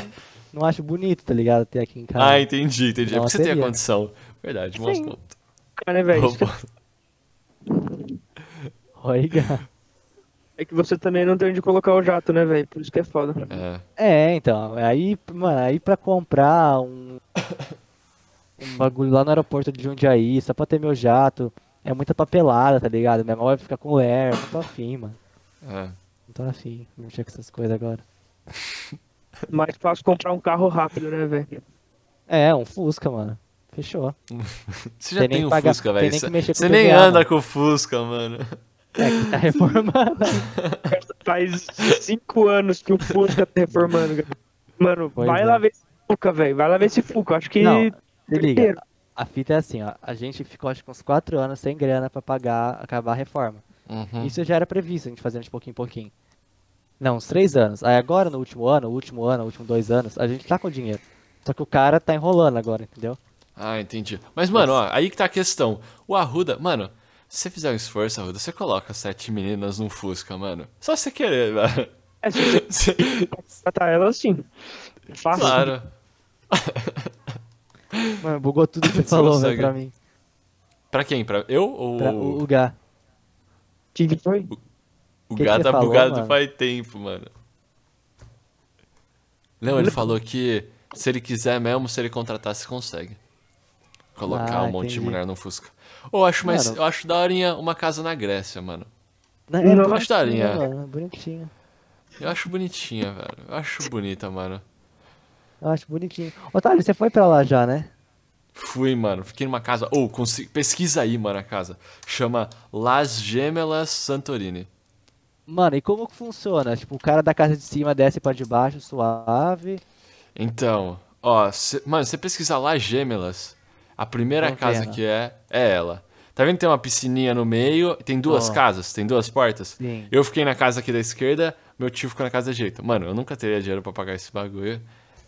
não acho bonito, tá ligado? Ter aqui em casa. Ah, entendi, entendi. É porque você tem a condição. Verdade, bom Sim. ponto. Cara, né, velho? Bom Isso que- ponto. Oi, Gá. É que você também não tem onde colocar o jato, né, velho? Por isso que é foda. É. É, então, aí, mano, aí pra comprar um, um bagulho lá no aeroporto de Jundiaí, só pra ter meu jato, é muita papelada, tá ligado? Minha mão vai ficar com ler, não tô afim, mano. é. Não tô afim, de mexer com essas coisas agora. Mais fácil comprar um carro rápido, né, velho? É, um Fusca, mano. Fechou. Você já Tem tem, um pagar- Fusca, velho. Você que mexer com você nem anda mano. com o Fusca, mano. É, que tá reformando. Faz cinco anos que o Fusca tá reformando, cara. Mano, Pois vai é. lá ver esse Fuca, velho. Vai lá ver esse Fuca. Acho que. Não, se liga. A fita é assim, ó. A gente ficou acho que uns 4 anos sem grana pra pagar, acabar a reforma. Uhum. Isso já era previsto, a gente fazendo de pouquinho em pouquinho. Não, uns 3 anos. Aí agora, no último ano, o último ano, último dois anos, a gente tá com dinheiro. Só que o cara tá enrolando agora, entendeu? Ah, entendi. Mas, mano, ó, aí que tá a questão. O Arruda, mano, se você fizer um esforço, Arruda, você coloca sete meninas num Fusca, mano. Só você querer, velho. É, se você Você- tratar ela assim. Fácil. Claro. Mano, bugou tudo que você falou, velho, pra mim. Pra quem? Pra eu ou Pra, o, o Gá. O que, que foi? o que gato que tá falou, bugado mano? faz tempo, mano? Não, ele falou que se ele quiser mesmo, se ele contratar, você consegue. Colocar Ah, um monte de entendi. mulher no Fusca. Ou eu acho mais. Mano. Eu acho daorinha uma casa na Grécia, mano. Não, é Não, bonitinho, acho daorinha. mano, bonitinho. Eu acho bonitinha, velho. Eu acho bonita, mano. Eu acho bonitinho. Otávio, você foi pra lá já, né? Fui, mano. Fiquei numa casa. Ou, consi- pesquisa aí, mano, a casa. Chama Las Gemelas Santorini. Mano, e como que funciona? Tipo, o cara da casa de cima desce pra de baixo, suave. Então, ó, cê- mano, você pesquisar Las Gemelas, a primeira Não casa tem, né? que é, é ela. Tá vendo que tem uma piscininha no meio, tem duas Ó. casas, tem duas portas? Sim. Eu fiquei na casa aqui da esquerda, meu tio ficou na casa da direita. Mano, eu nunca teria dinheiro pra pagar esse bagulho.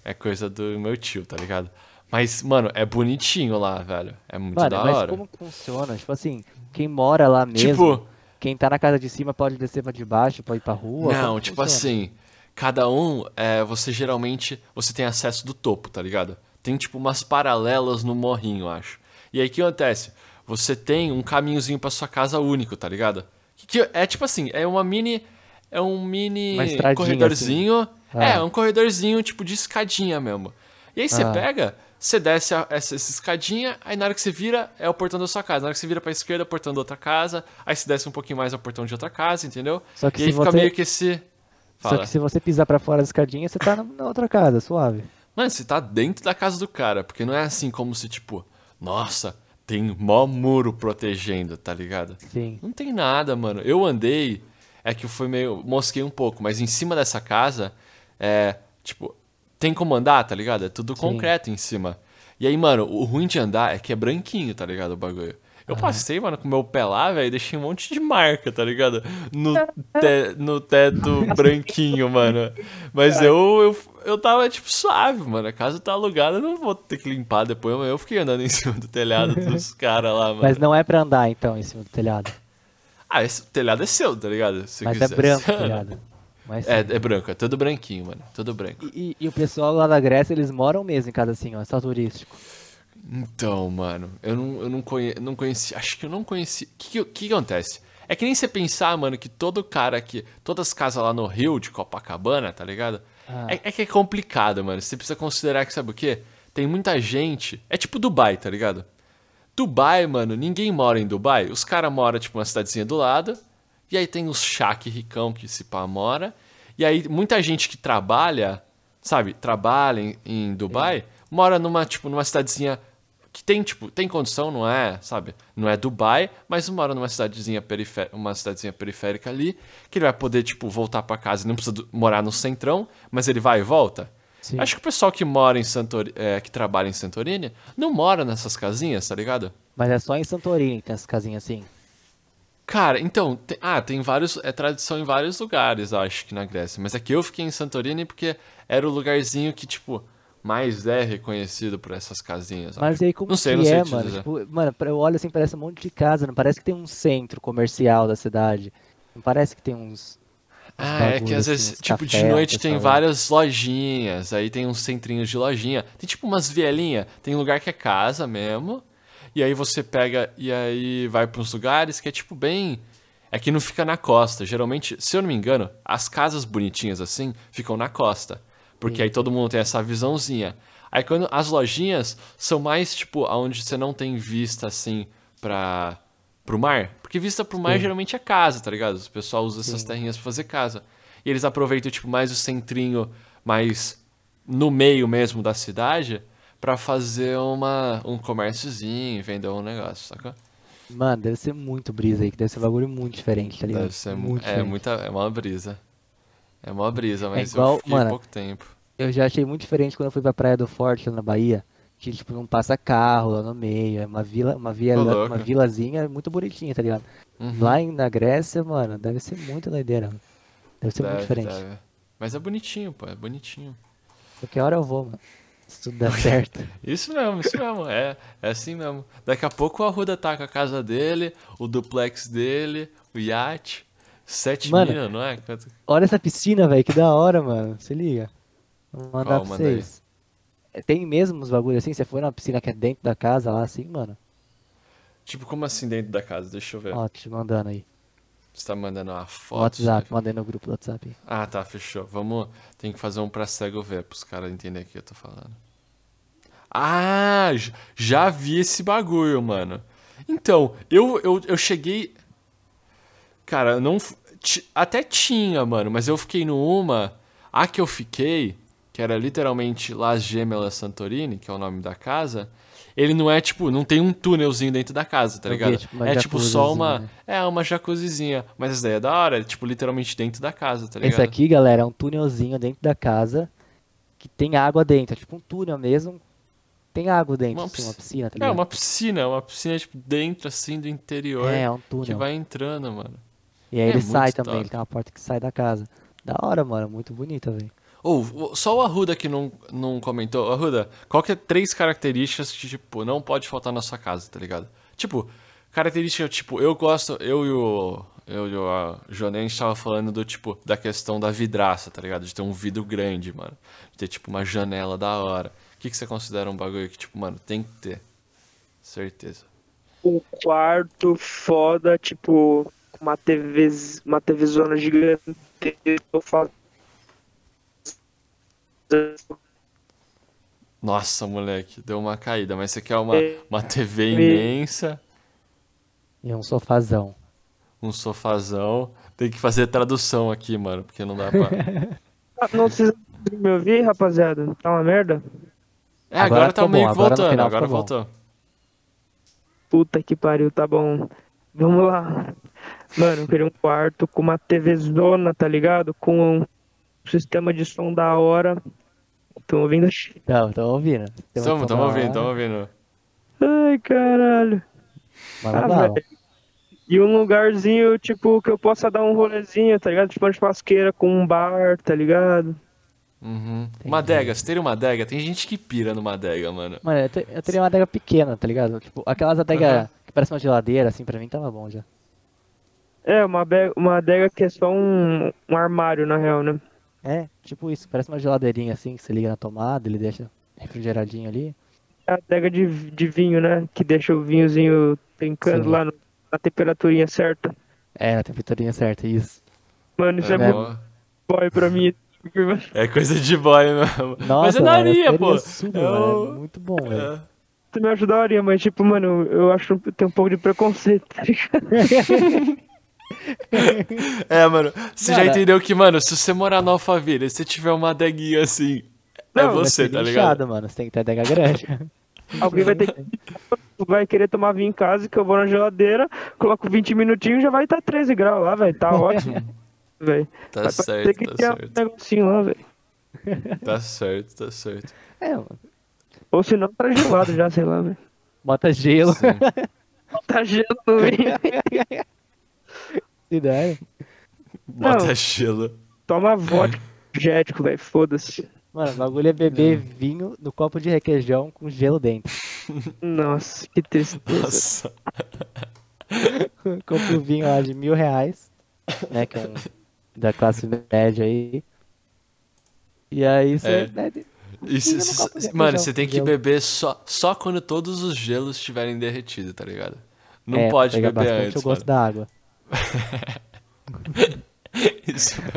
É coisa do meu tio, tá ligado? Mas, mano, é bonitinho lá, velho. É muito Mano, da mas hora. como que funciona? Tipo assim, quem mora lá mesmo, Tipo, quem tá na casa de cima pode descer pra de baixo, pode ir pra rua? Não, Como tipo funciona? assim, cada um, é, você geralmente, você tem acesso do topo, tá ligado? Tem tipo umas paralelas no morrinho, eu acho. E aí o que acontece? você tem um caminhozinho pra sua casa único, tá ligado? Que, que é tipo assim, é uma mini. É um mini Uma estradinha, corredorzinho. Ah. É, um corredorzinho tipo de escadinha mesmo. E aí você Ah. pega, você desce a- essa, essa escadinha, aí na hora que você vira, é o portão da sua casa. Na hora que você vira pra esquerda, é o portão da outra casa. Aí você desce um pouquinho mais, é o portão de outra casa, entendeu? Só que e aí se fica você- meio que esse. Só Fala. que se você pisar pra fora da escadinha, você tá na, na outra casa, suave. Mano, você tá dentro da casa do cara, porque não é assim como se, tipo, nossa, tem mó muro protegendo, tá ligado? Sim. Não tem nada, mano. Eu andei, é que eu fui meio. mosquei um pouco, mas em cima dessa casa, é. Tipo, tem como andar, tá ligado? É tudo Sim. concreto em cima. E aí, mano, o ruim de andar é que é branquinho, tá ligado? O bagulho. Eu passei, mano, com o meu pé lá, velho, deixei um monte de marca, tá ligado? No, te- no teto branquinho, mano. Mas eu, eu, eu tava, tipo, suave, mano. A casa tá alugada, eu não vou ter que limpar depois, mas eu fiquei andando em cima do telhado dos caras lá, mano. Mas não é pra andar, então, em cima do telhado. Ah, esse telhado é seu, tá ligado? Se Mas quiser. é branco o telhado. Mas É, é branco, é todo branquinho, mano. Todo branco. E, e o pessoal lá da Grécia, eles moram mesmo em casa assim, ó, é só turístico. Então, mano, eu não, eu não, conhe, não conheci. Acho que eu não conheci. O que, que, que acontece? É que nem você pensar, mano, que todo cara aqui. Todas as casas lá no Rio, de Copacabana, tá ligado? Ah. É, é que é complicado, mano. Você precisa considerar que, sabe o quê? Tem muita gente. É tipo Dubai, tá ligado? Dubai, mano, ninguém mora em Dubai. Os caras moram, tipo, uma cidadezinha do lado. E aí tem os chaque ricão que se pá mora. E aí muita gente que trabalha, sabe, trabalha em, em Dubai, mora numa, tipo, numa cidadezinha que tem, tipo, tem condição, não é, sabe? Não é Dubai, mas mora numa cidadezinha periférica, uma cidadezinha periférica ali, que ele vai poder, tipo, voltar pra casa. Ele não precisa morar no centrão, mas ele vai e volta. Sim. Acho que o pessoal que mora em Santorini, que trabalha em Santorini, não mora nessas casinhas, tá ligado? Mas é só em Santorini que tem essas casinhas assim. Cara, então, tem- ah, tem vários, é tradição em vários lugares, acho que na Grécia, mas aqui eu fiquei em Santorini porque era o lugarzinho que, tipo, mais é reconhecido por essas casinhas. Mas e aí como Não sei, que não sei é, mano? Tipo, mano, eu olho assim, parece um monte de casa, não parece que tem um centro comercial da cidade. Não parece que tem uns. Ah, é que às assim, vezes, uns tipo, de café, noite tem várias lojinhas, aí tem uns centrinhos de lojinha. Tem tipo umas vielinhas, tem lugar que é casa mesmo, e aí você pega e aí vai para uns lugares que é tipo bem. É que não fica na costa. Geralmente, se eu não me engano, as casas bonitinhas assim ficam na costa. Porque aí todo mundo tem essa visãozinha. Aí quando as lojinhas são mais tipo aonde você não tem vista assim pra pro mar, porque vista pro mar Sim. geralmente é casa, tá ligado? O pessoal usa essas Sim. terrinhas pra fazer casa. E eles aproveitam tipo mais o centrinho, mais no meio mesmo da cidade pra fazer uma um comérciozinho, vender um negócio, sacou? Mano, deve ser muito brisa aí, que deve ser um bagulho muito diferente, tá ligado? Deve ser mu- muito é diferente. muita é uma brisa. É uma brisa, mas igual- eu fiquei mano, pouco tempo. Eu já achei muito diferente quando eu fui pra Praia do Forte, lá na Bahia. Que, tipo, não passa carro lá no meio. É uma vila, uma via, uma vilazinha muito bonitinha, tá ligado? Uhum. Lá em, na Grécia, mano, deve ser muito doideira. mano. Deve ser muito Deve, diferente. deve. Mas é bonitinho, pô, é bonitinho. Qualquer hora eu vou, mano. Se tudo der certo. Isso mesmo, isso mesmo. É, é assim mesmo. Daqui a pouco o Arruda tá com a casa dele, o duplex dele, o iate. Sete Mano. mil, não é? Olha essa piscina, velho, que da hora, mano. Se liga. Vou mandar Qual? pra Manda aí. vocês. É, Tem mesmo uns bagulho assim? Você foi numa piscina que é dentro da casa lá, assim, mano? Tipo, como assim dentro da casa? Deixa eu ver. Ó, te mandando aí. Você tá mandando uma foto? WhatsApp, sabe? mandei no grupo do WhatsApp. Ah, tá, fechou. Vamos. Tem que fazer um pra cego ver, pros caras entenderem o que eu tô falando. Ah, já vi esse bagulho, mano. Então, eu, eu, eu cheguei. Cara, não. Até tinha, mano, mas eu fiquei numa. A que eu fiquei, que era literalmente Las Gemelas Santorini, que é o nome da casa. Ele não é tipo, não tem um túnelzinho dentro da casa, tá vi, ligado? é tipo é tipo só uma. É, uma jacuzzizinha. Mas essa daí é da hora, é tipo literalmente dentro da casa, tá ligado? Esse aqui, galera, é um túnelzinho dentro da casa que tem água dentro. É tipo um túnel mesmo. Tem água dentro, Uma assim, uma piscina, tá É, ligado? uma piscina, uma piscina, tipo, dentro, assim, do interior. É, é um Que túnel. vai entrando, mano. E aí é ele sai também, ele tem uma porta que sai da casa. Da hora, mano, muito bonita, velho. Ou, só o Arruda que não, não comentou. Arruda, qual que é três características que, tipo, não pode faltar na sua casa, tá ligado? Tipo, característica, tipo, eu gosto, eu e o. Eu e o Joné, a gente tava falando do, tipo, da questão da vidraça, tá ligado? De ter um vidro grande, mano. De ter, tipo, uma janela da hora. O que, que você considera um bagulho que, tipo, mano, tem que ter? Certeza. um quarto foda, tipo, uma TV, uma TV zona gigante. Faço Nossa, moleque, deu uma caída, mas você quer uma, É. uma TV imensa, E um sofazão. um sofazão. Tem que fazer tradução aqui, mano, porque não dá pra. Ah, Não precisa me ouvir, rapaziada? Tá uma merda? É, agora, Agora tá meio bom, que agora voltando, final agora bom. voltou. Puta que pariu, tá bom. Vamos lá. Mano, eu queria um quarto com uma TV zona, tá ligado? Com um sistema de som da hora. Tô ouvindo? Não, tô ouvindo. Estamos, ouvindo, estamos ouvindo. Ai, caralho. Ah. E um lugarzinho, tipo, que eu possa dar um rolezinho, tá ligado? Tipo uma churrasqueira com um bar, tá ligado? Uhum. Uma adega, você teria uma adega? Tem gente que pira numa adega, mano. Mano, eu, te- eu teria uma adega pequena, tá ligado? Tipo, aquelas adegas Aham. que parecem uma geladeira, assim, pra mim tava bom já. É, uma, uma adega que é só um, um armário, na real, né? É, tipo isso, parece uma geladeirinha assim, que você liga na tomada, ele deixa refrigeradinho ali. É a adega de, de vinho, né? Que deixa o vinhozinho trincando Sim. lá no- na temperaturinha certa. É, na temperaturinha certa, isso. Mano, isso é, É, muito boy pra mim. É coisa de boy mesmo. Nossa, Mas eu daria, pô. Super, Eu- mano, é muito bom, velho. É. Tu me ajudaria, mas tipo, mano, eu acho que tem um pouco de preconceito, tá ligado? É, mano, você já Cara- entendeu que, mano, se você morar no Alphaville e você tiver uma adeguinha assim, é Não, Vai você, tá ligado? lixado, mano, você tem que ter adega grande. Alguém vai ter que... vai querer tomar vinho em casa, que eu vou na geladeira, coloco 20 minutinhos já vai estar 13 graus lá, velho. Tá ótimo, velho. Tá Vai certo, que tá criar um certo. negocinho lá, velho. Tá certo, tá certo. É, mano. Ou se não, tá gelado já, sei lá, velho. Bota gelo. Tá gelo no vinho. Ideia. Bota Não. gelo. Toma vodka energético, velho. Foda-se. Mano, o bagulho é beber vinho no copo de requeijão com gelo dentro. Nossa, que tristeza. Nossa. Compre o vinho lá de mil reais, né, que é um da classe média aí. E aí você É. bebe. De se- mano, você tem que gelo. beber só, só quando todos os gelos estiverem derretidos, tá ligado? Não É, pode beber antes, o gosto mano. da água.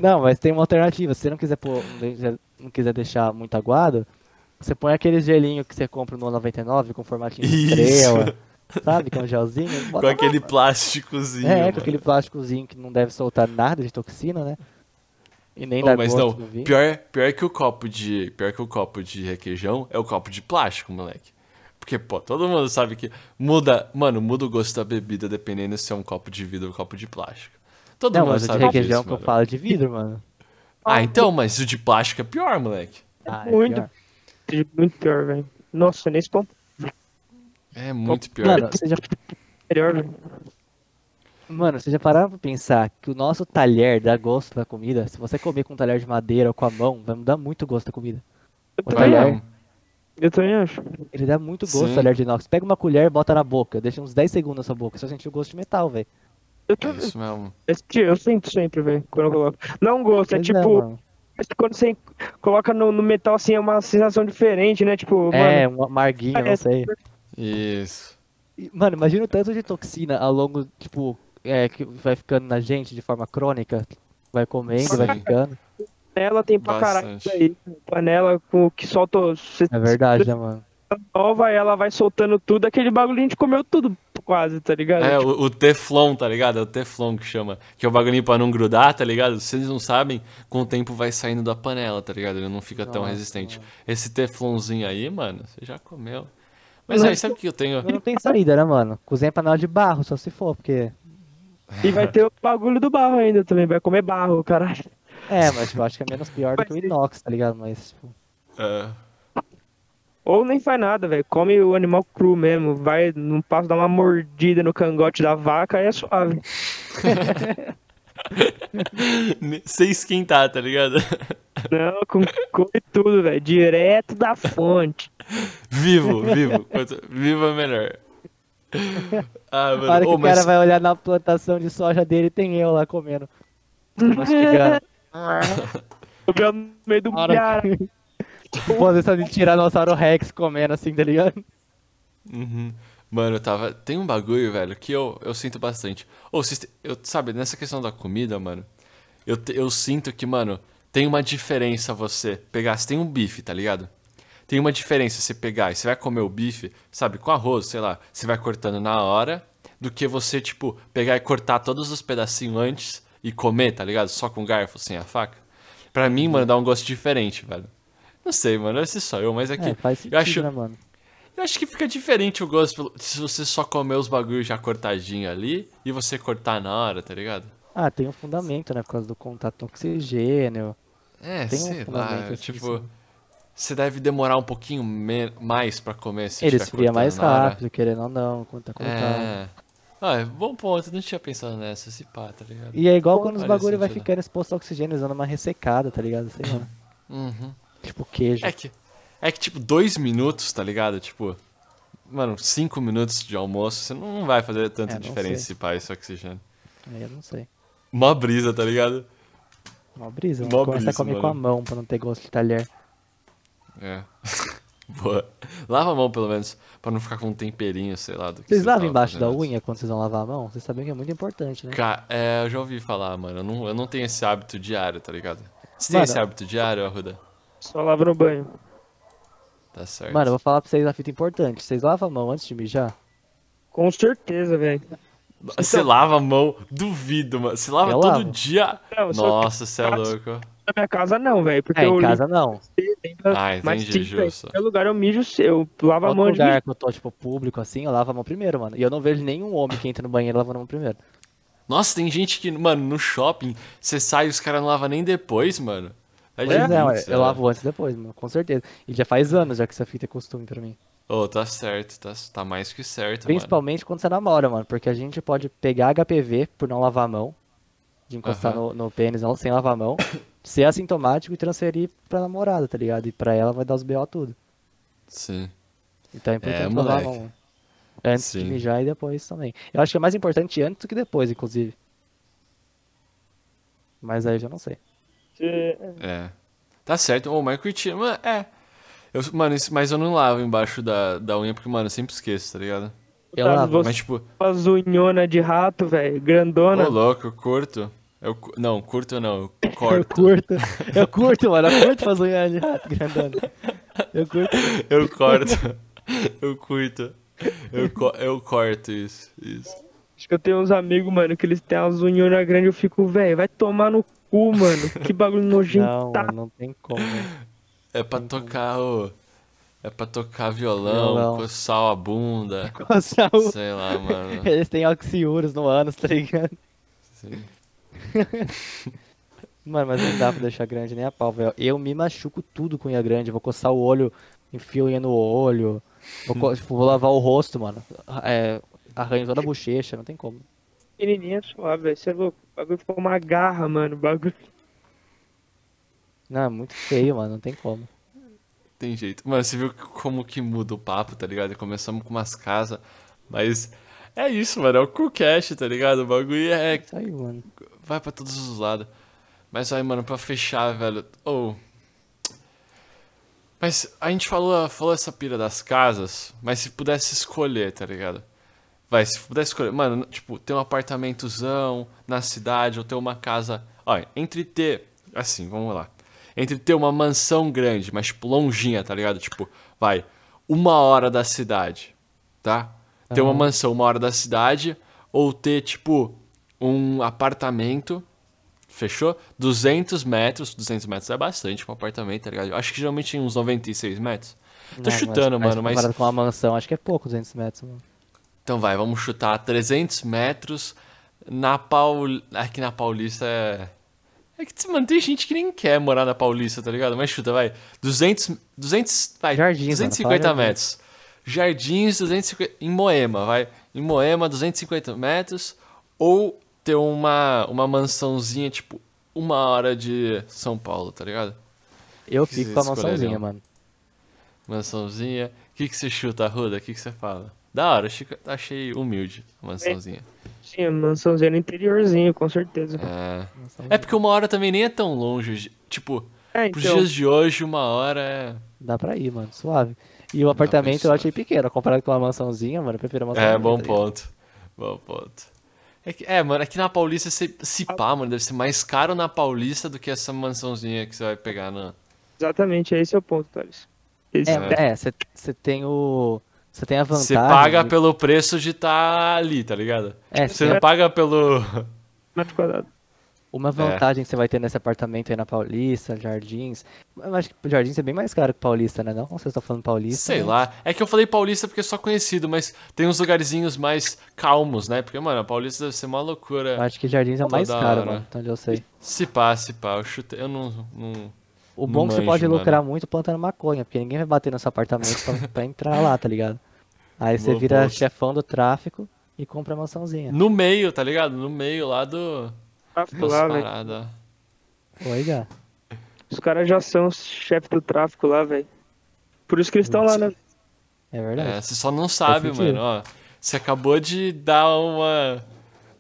Não, mas tem uma alternativa. Se você não quiser pôr, não quiser deixar muito aguado, você põe aquele gelinho que você compra no 99 com formatinho de estrela, sabe? Que é um gelzinho. Com lá. aquele plásticozinho. É, mano. com aquele plásticozinho que não deve soltar nada de toxina, né? E nem Oh, dá mas não, pior, pior que o copo de, pior que o copo de requeijão é o copo de plástico, moleque. Porque, pô, todo mundo sabe que muda, mano, muda o gosto da bebida dependendo se é um copo de vidro ou um copo de plástico. Todo Não, mundo mas o de sabe requeijão disso, que eu mano. falo é de vidro, mano. Ah, então, mas o de plástico é pior, moleque. Ah, é muito. pior. Muito pior, velho. Nossa, nesse ponto É muito pior. Mano, você já, melhor, velho. mano, você já pararam pra pensar que o nosso talher dá gosto da comida? Se você comer com um talher de madeira ou com a mão, vai mudar muito o gosto da comida. Eu Vai também, lá. Eu também acho. Ele dá muito gosto, Sim. o talher de inox. Pega uma colher, bota na boca, deixa uns 10 segundos na sua boca, você vai sentir o gosto de metal, velho. Eu, É também- isso mesmo. eu senti- eu sinto sempre, velho, quando eu coloco. Não gosto, é Pois tipo, mano. quando você coloca no, no metal assim, é uma sensação diferente, né? Tipo, É, mano, um amarguinho, É, não sei. Isso. Mano, imagina o tanto de toxina ao longo, tipo, é, que vai ficando na gente de forma crônica. Vai comendo, vai Sim. ficando. Panela tem pra caralho isso aí. Panela com, que solta. É verdade, né, mano? nova, ela vai soltando tudo, aquele bagulho a gente comeu tudo, quase, tá ligado? É, Tipo, o, o Teflon, tá ligado? É o Teflon que chama. Que é o bagulhinho pra não grudar, tá ligado? Se vocês não sabem, com o tempo vai saindo da panela, tá ligado? Ele não fica tão Nossa, resistente. mano. Esse Teflonzinho aí, mano, você já comeu. Mas aí, sabe o que eu tenho? Não tem saída, né, mano? Cozinha panela de barro, só se for, porque. E vai ter o bagulho do barro ainda também, vai comer barro, caralho. É, mas eu acho que é menos pior do que o inox, tá ligado? Mas, tipo. É, Ou nem faz nada, velho. Come o animal cru mesmo. Vai, não passa, dá uma mordida no cangote da vaca, aí é suave. sem esquentar, tá ligado? Não, com come tudo, velho. Direto da fonte. Vivo, vivo. Quanto- Vivo é melhor. Ah, A mano. hora que ô, o cara mas- vai olhar na plantação de soja dele, tem eu lá comendo. Mastigando. Eu no meio do A hora milhar. que... Posição de Tiranossauro Rex comendo assim, tá ligado? Uhum. Mano, eu tava. Tem um bagulho, velho, que eu, eu sinto bastante. Ou, vocês- eu, sabe, nessa questão da comida, mano, eu, te- eu sinto que, mano, tem uma diferença você pegar. Você tem um bife, tá ligado? Tem uma diferença você pegar e você vai comer o bife, sabe, com arroz, sei lá, você vai cortando na hora, do que você, tipo, pegar e cortar todos os pedacinhos antes e comer, tá ligado? Só com garfo, sem a faca. Pra mim, mano, dá um gosto diferente, velho. Não sei, mano, esse só eu, mas é que. É, faz sentido, eu acho, né, mano? eu acho que fica diferente o gosto se você só comer os bagulhos já cortadinho ali e você cortar na hora, tá ligado? Ah, tem um fundamento, né? Por causa do contato com oxigênio. É, Tem um sei fundamento lá, assim, tipo, sim. você deve demorar um pouquinho mais pra comer se Ele esfria mais rápido, querendo ou não, quando tá cortado. É. Ah, é bom ponto, não tinha pensado nessa, se pá, tá ligado? E é igual quando os Faz bagulho vai sentido. ficando exposto ao oxigênio, usando uma ressecada, tá ligado? Sei lá. Uhum. tipo queijo. É que, é que, tipo, dois minutos, tá ligado? Tipo, mano, cinco minutos de almoço, você não vai fazer tanta É, não diferença sei. se pá esse oxigênio. Aí eu não sei. Mó brisa, tá ligado? Uma brisa. Mó Começa brisa, a comer com a mano. mão pra não ter gosto de talher. É. Boa. Lava a mão, pelo menos, pra não ficar com um temperinho, sei lá. Do que Vocês você lavam embaixo da unha quando vocês vão lavar a mão? Vocês sabem que é muito importante, né? Ca- é, eu já ouvi falar, mano. Eu não, eu não tenho esse hábito diário, tá ligado? Você tem Mano- esse hábito diário, Arruda? Só lava no banho. Tá certo. Mano, eu vou falar pra vocês a fita importante. Vocês lavam a mão antes de mijar? Com certeza, velho. Você lava a mão, duvido, mano. Você lava Eu todo lavo. dia. Não, Nossa, você é louco. Na minha casa não, velho. Porque É, eu em casa não. Limpo Ah, entendi, justo. Em qualquer lugar eu mijo, eu lavo a Qualquer mão de lugar que eu tô, tipo, público assim, eu lavo a mão primeiro, mano. E eu não vejo nenhum homem que entra no banheiro lavando a mão primeiro. Nossa, tem gente que, mano, no shopping, você sai e os caras não lavam nem depois, mano. É Pois é, ué, eu né? lavo antes e depois, mano, com certeza. E já faz anos já que essa fita é costume pra mim. Ô, tá certo, tá, tá mais que certo, mano. Principalmente quando você namora, mano. Porque a gente pode pegar HPV por não lavar a mão, de encostar no, no pênis não- sem lavar a mão, ser assintomático e transferir pra namorada, tá ligado? E pra ela vai dar os BO tudo. Sim. Então é importante É, lavar a mão. Antes de Sim. mijar e depois também. Eu acho que é mais importante antes do que depois, inclusive. Mas aí eu já não sei. Você- É. Tá certo. Ô, mas eu curti. Mano, é. Eu, mano, isso- mas eu não lavo embaixo da, da unha porque, mano, eu sempre esqueço, tá ligado? Eu lavo, você Mas, tipo, As unhona de rato, velho. ô Grandona. louco, eu curto. Eu, não, curto não, eu Eu corto. curto. Eu curto, mano. Eu curto fazer unha de rato grandona. Eu curto. Eu corto. Eu curto. Eu, co- eu corto isso. Isso. Acho que eu tenho uns amigos, mano, que eles têm as unhona grandes. Eu fico, velho, vai tomar no cu, mano. Que bagulho nojento. Não, não tem como. É pra tocar o. É pra tocar violão, Violão. coçar a bunda. Coçar o- Sei lá, mano. Eles têm oxiúros no ânus, tá ligado? Sim. Mano, mas não dá pra deixar grande nem a pau, velho. Eu me machuco tudo com unha grande. Vou coçar o olho, enfio unha no olho. Vou, tipo, vou lavar o rosto, mano. É, arranho toda a bochecha, não tem como. Pequenininha suave, velho. Você é louco. O bagulho ficou uma garra, mano. O bagulho. Não, é muito feio, mano, não tem como. Tem jeito. Mano, você viu como que muda o papo, tá ligado? Começamos com umas casas, mas é isso, mano. É o Coolcast, tá ligado? O bagulho é. Isso aí, mano. Vai pra todos os lados. Mas aí, mano, pra fechar, velho. Ou. Mas a gente falou, falou essa pira das casas, mas se pudesse escolher, tá ligado? Vai, se pudesse escolher, mano, tipo, ter um apartamentozão na cidade ou ter uma casa. Olha, entre ter. Assim, vamos lá. Entre ter uma mansão grande, mas tipo, longinha, tá ligado? Tipo, vai, uma hora da cidade, tá? Ter uma Aham. mansão uma hora da cidade, ou ter, tipo, um apartamento, fechou? 200 metros, 200 metros é bastante pra um apartamento, tá ligado? Eu acho que geralmente tem uns 96 metros. Tô Não, chutando, mas, mano, mas... Comparado com uma mansão, acho que é pouco 200 metros, mano. Então vai, vamos chutar 300 metros na Paul... Aqui na Paulista é... É que, mano, tem gente que nem quer morar na Paulista, tá ligado? Mas chuta, vai. 200... 200... Vai, Jardins, mano, 250 fala metros. Jardins, 250... Em Moema, vai. Em Moema, 250 metros. Ou ter uma, uma mansãozinha, tipo, uma hora de São Paulo, tá ligado? Eu que fico com a mansãozinha, mano. Mansãozinha. O que, que você chuta, Ruda? O que, que você fala? Da hora, achei, achei humilde a mansãozinha. Sim, a mansãozinha no interiorzinho, com certeza. É... É porque uma hora também nem é tão longe. Tipo, É, pros então. dias de hoje, uma hora é. Dá pra ir, mano, suave. E o apartamento eu achei pequeno, comparado com uma mansãozinha, mano, eu prefiro a mansãozinha. É, bom tá ponto. Bom ponto. É, que- é, mano, aqui na Paulista, se, se pá, mano, deve ser mais caro na Paulista do que essa mansãozinha que você vai pegar na. Exatamente, esse é o ponto, Thales. Esse É, você tem o. Você tem a vantagem. Você paga de- pelo preço de estar ali, tá ligado? É, Você cê- não paga pelo. metro quadrado. Uma vantagem que você vai ter nesse apartamento aí na Paulista, Jardins. Eu acho que Jardins é bem mais caro que Paulista, né? Não como vocês estão falando Paulista. Sei mas- lá. É que eu falei Paulista porque é só conhecido, mas tem uns lugarzinhos mais calmos, né? Porque, mano, a Paulista deve ser uma Eu loucura. acho que Jardins é o mais caro, mano. Então eu sei. Se pá, se pá. Eu chutei. Eu não. não... O Não bom é que você manjo, pode mano. lucrar muito plantando maconha, porque ninguém vai bater nesse apartamento pra, pra entrar lá, tá ligado? Aí você Boa, vira chefão do tráfico e compra a mansãozinha. No meio, tá ligado? No meio lá do. Tráfico lá, velho. Oi, já. Os caras já são os chefes do tráfico lá, velho. Por isso que eles estão lá, né? É verdade. É, você só não sabe, mano. Ó, você acabou de dar uma.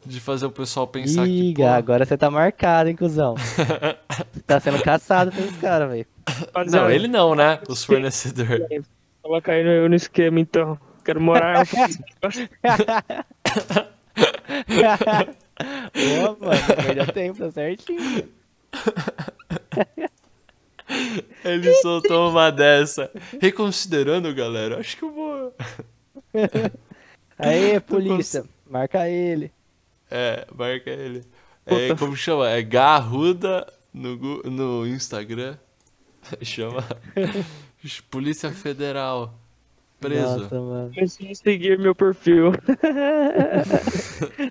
De fazer o pessoal pensar que. Liga, pô, agora você tá marcado, hein, cuzão. tá sendo caçado pelos caras, velho. Não, ele não, né? Os fornecedores. Coloca aí no, no esquema, então. Quero morar. Boa, mano, perdeu tempo, tá certinho. Ele soltou uma dessa. Reconsiderando, galera, acho que eu vou. Aê, polícia, marca ele. É, marca ele. É, como chama? É Garruda no, no Instagram. Chama Polícia Federal. Preso. Nossa, mano. Seguir meu perfil.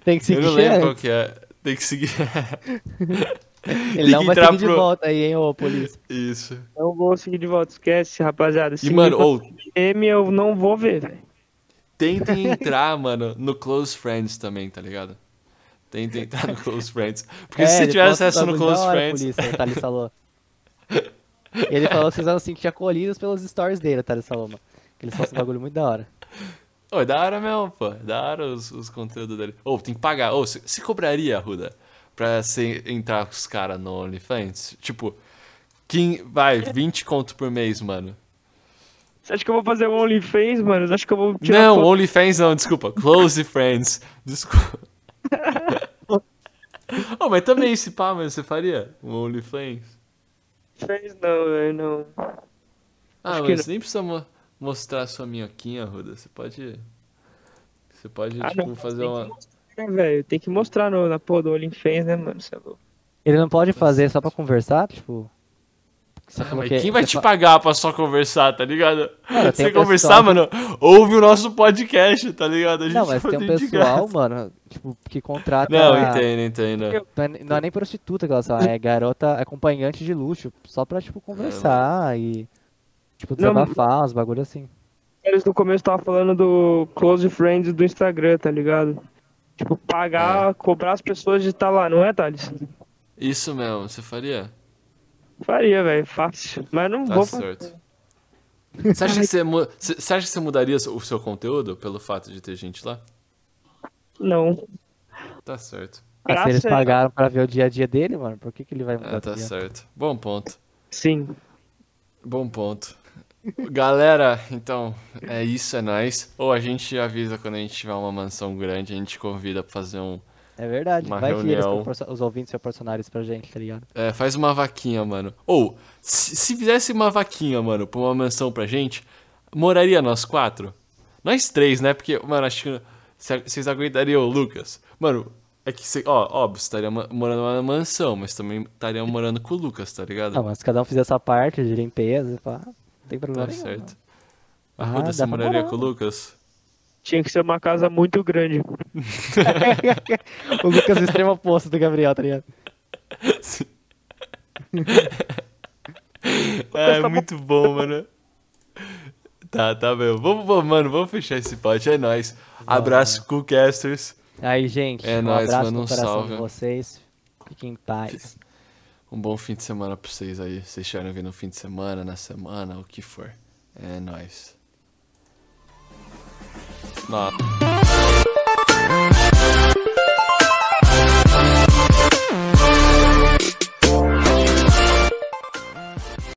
Tem que seguir eu não lembro qual que é. Tem que seguir. Ele não que vai seguir de pro- volta aí, hein, ô polícia. Isso. Não vou seguir de volta, esquece, rapaziada. E, Se mano, ou M eu não vou ver, velho. tentem entrar, mano, no Close Friends também, tá ligado? Tentem entrar no Close Friends. Porque se É, você ele tiver acesso no Close hora, Friends. Polícia, o Thales falou. Ele falou que vocês eram assim que tinha colhidos pelos stories dele, o Thales falou, mano. Que eles postam um bagulho muito da hora. Ô, é da hora mesmo, pô. É da hora os, os conteúdos dele. Ô, tem que pagar. Ô, se, se cobraria, Ruda, pra você entrar com os caras no OnlyFans? Tipo, quem, vai, 20 conto por mês, mano. Você acha que eu vou fazer um OnlyFans, mano? Você acha que eu vou tirar Não? OnlyFans não, desculpa. Close Friends. Desculpa. Ô, mas também se pá, mas você faria um OnlyFans? Fez não, velho, não. Ah, Acho que mas nem precisa mo- mostrar sua minhoquinha, Ruda. Você pode. Você pode, Ah, tipo, não, fazer tem que uma. mostrar, velho. Tem que mostrar no, na porra do OnlyFans, né, mano? Você é louco. Ele não pode fazer só pra conversar, tipo. Você Ah, mas que- quem vai te fa- pagar pra só conversar, tá ligado? Tem Você conversar, pessoal mano, ouve o nosso podcast, tá ligado? A gente Não, mas tem um pessoal, mano, tipo, que contrata. Não, entendo, entendo. Não é, não é nem prostituta que são, é garota acompanhante de luxo, só pra, tipo, conversar e, tipo, desabafar, uns bagulho assim. Eles no começo tava falando do Close Friends do Instagram, tá ligado? Tipo, É. pagar, cobrar as pessoas de estar lá, não é, Thales? Isso mesmo, você faria? Faria, velho, fácil. Mas não Tá vou fazer. certo. Você acha, que você, você acha que você mudaria o seu conteúdo pelo fato de ter gente lá? Não. Tá certo. Ah, se eles é- pagaram pra ver o dia a dia dele, mano, por que, que ele vai mudar? Ah, tá certo. Bom ponto. Sim. Bom ponto. Galera, então, é isso, é nóis. Ou a gente avisa quando a gente tiver uma mansão grande, a gente convida pra fazer um. É verdade, Uma vai que eles reunião. os ouvintes proporcionaram isso pra gente, tá ligado? É, faz uma vaquinha, mano. Ou, se, se fizesse uma vaquinha, mano, pra uma mansão pra gente, moraria nós quatro? Nós três, né? Porque, mano, acho que cê- vocês aguentariam o Lucas. Mano, é que você, ó, óbvio, você estaria morando numa mansão, mas também estaria morando com o Lucas, tá ligado? Não, mas cada um fizer essa parte de limpeza, pá, não tem problema tá nenhum. certo. A Ah, Ruda, dá você moraria morar, com o Lucas? Tinha que ser uma casa muito grande. o Lucas é o extremo oposto do Gabriel, tá ligado? É muito bom, mano. Tá, tá mesmo. Vamos, vamos, mano, vamos fechar esse pote. É nóis. Abraço, Coolcasters. Aí, gente, É um nóis, abraço manda no um coração salve. de vocês. Fiquem em paz. Um bom fim de semana pra vocês aí. Vocês estiverem vindo no fim de semana, na semana, o que for. É nóis. Nossa.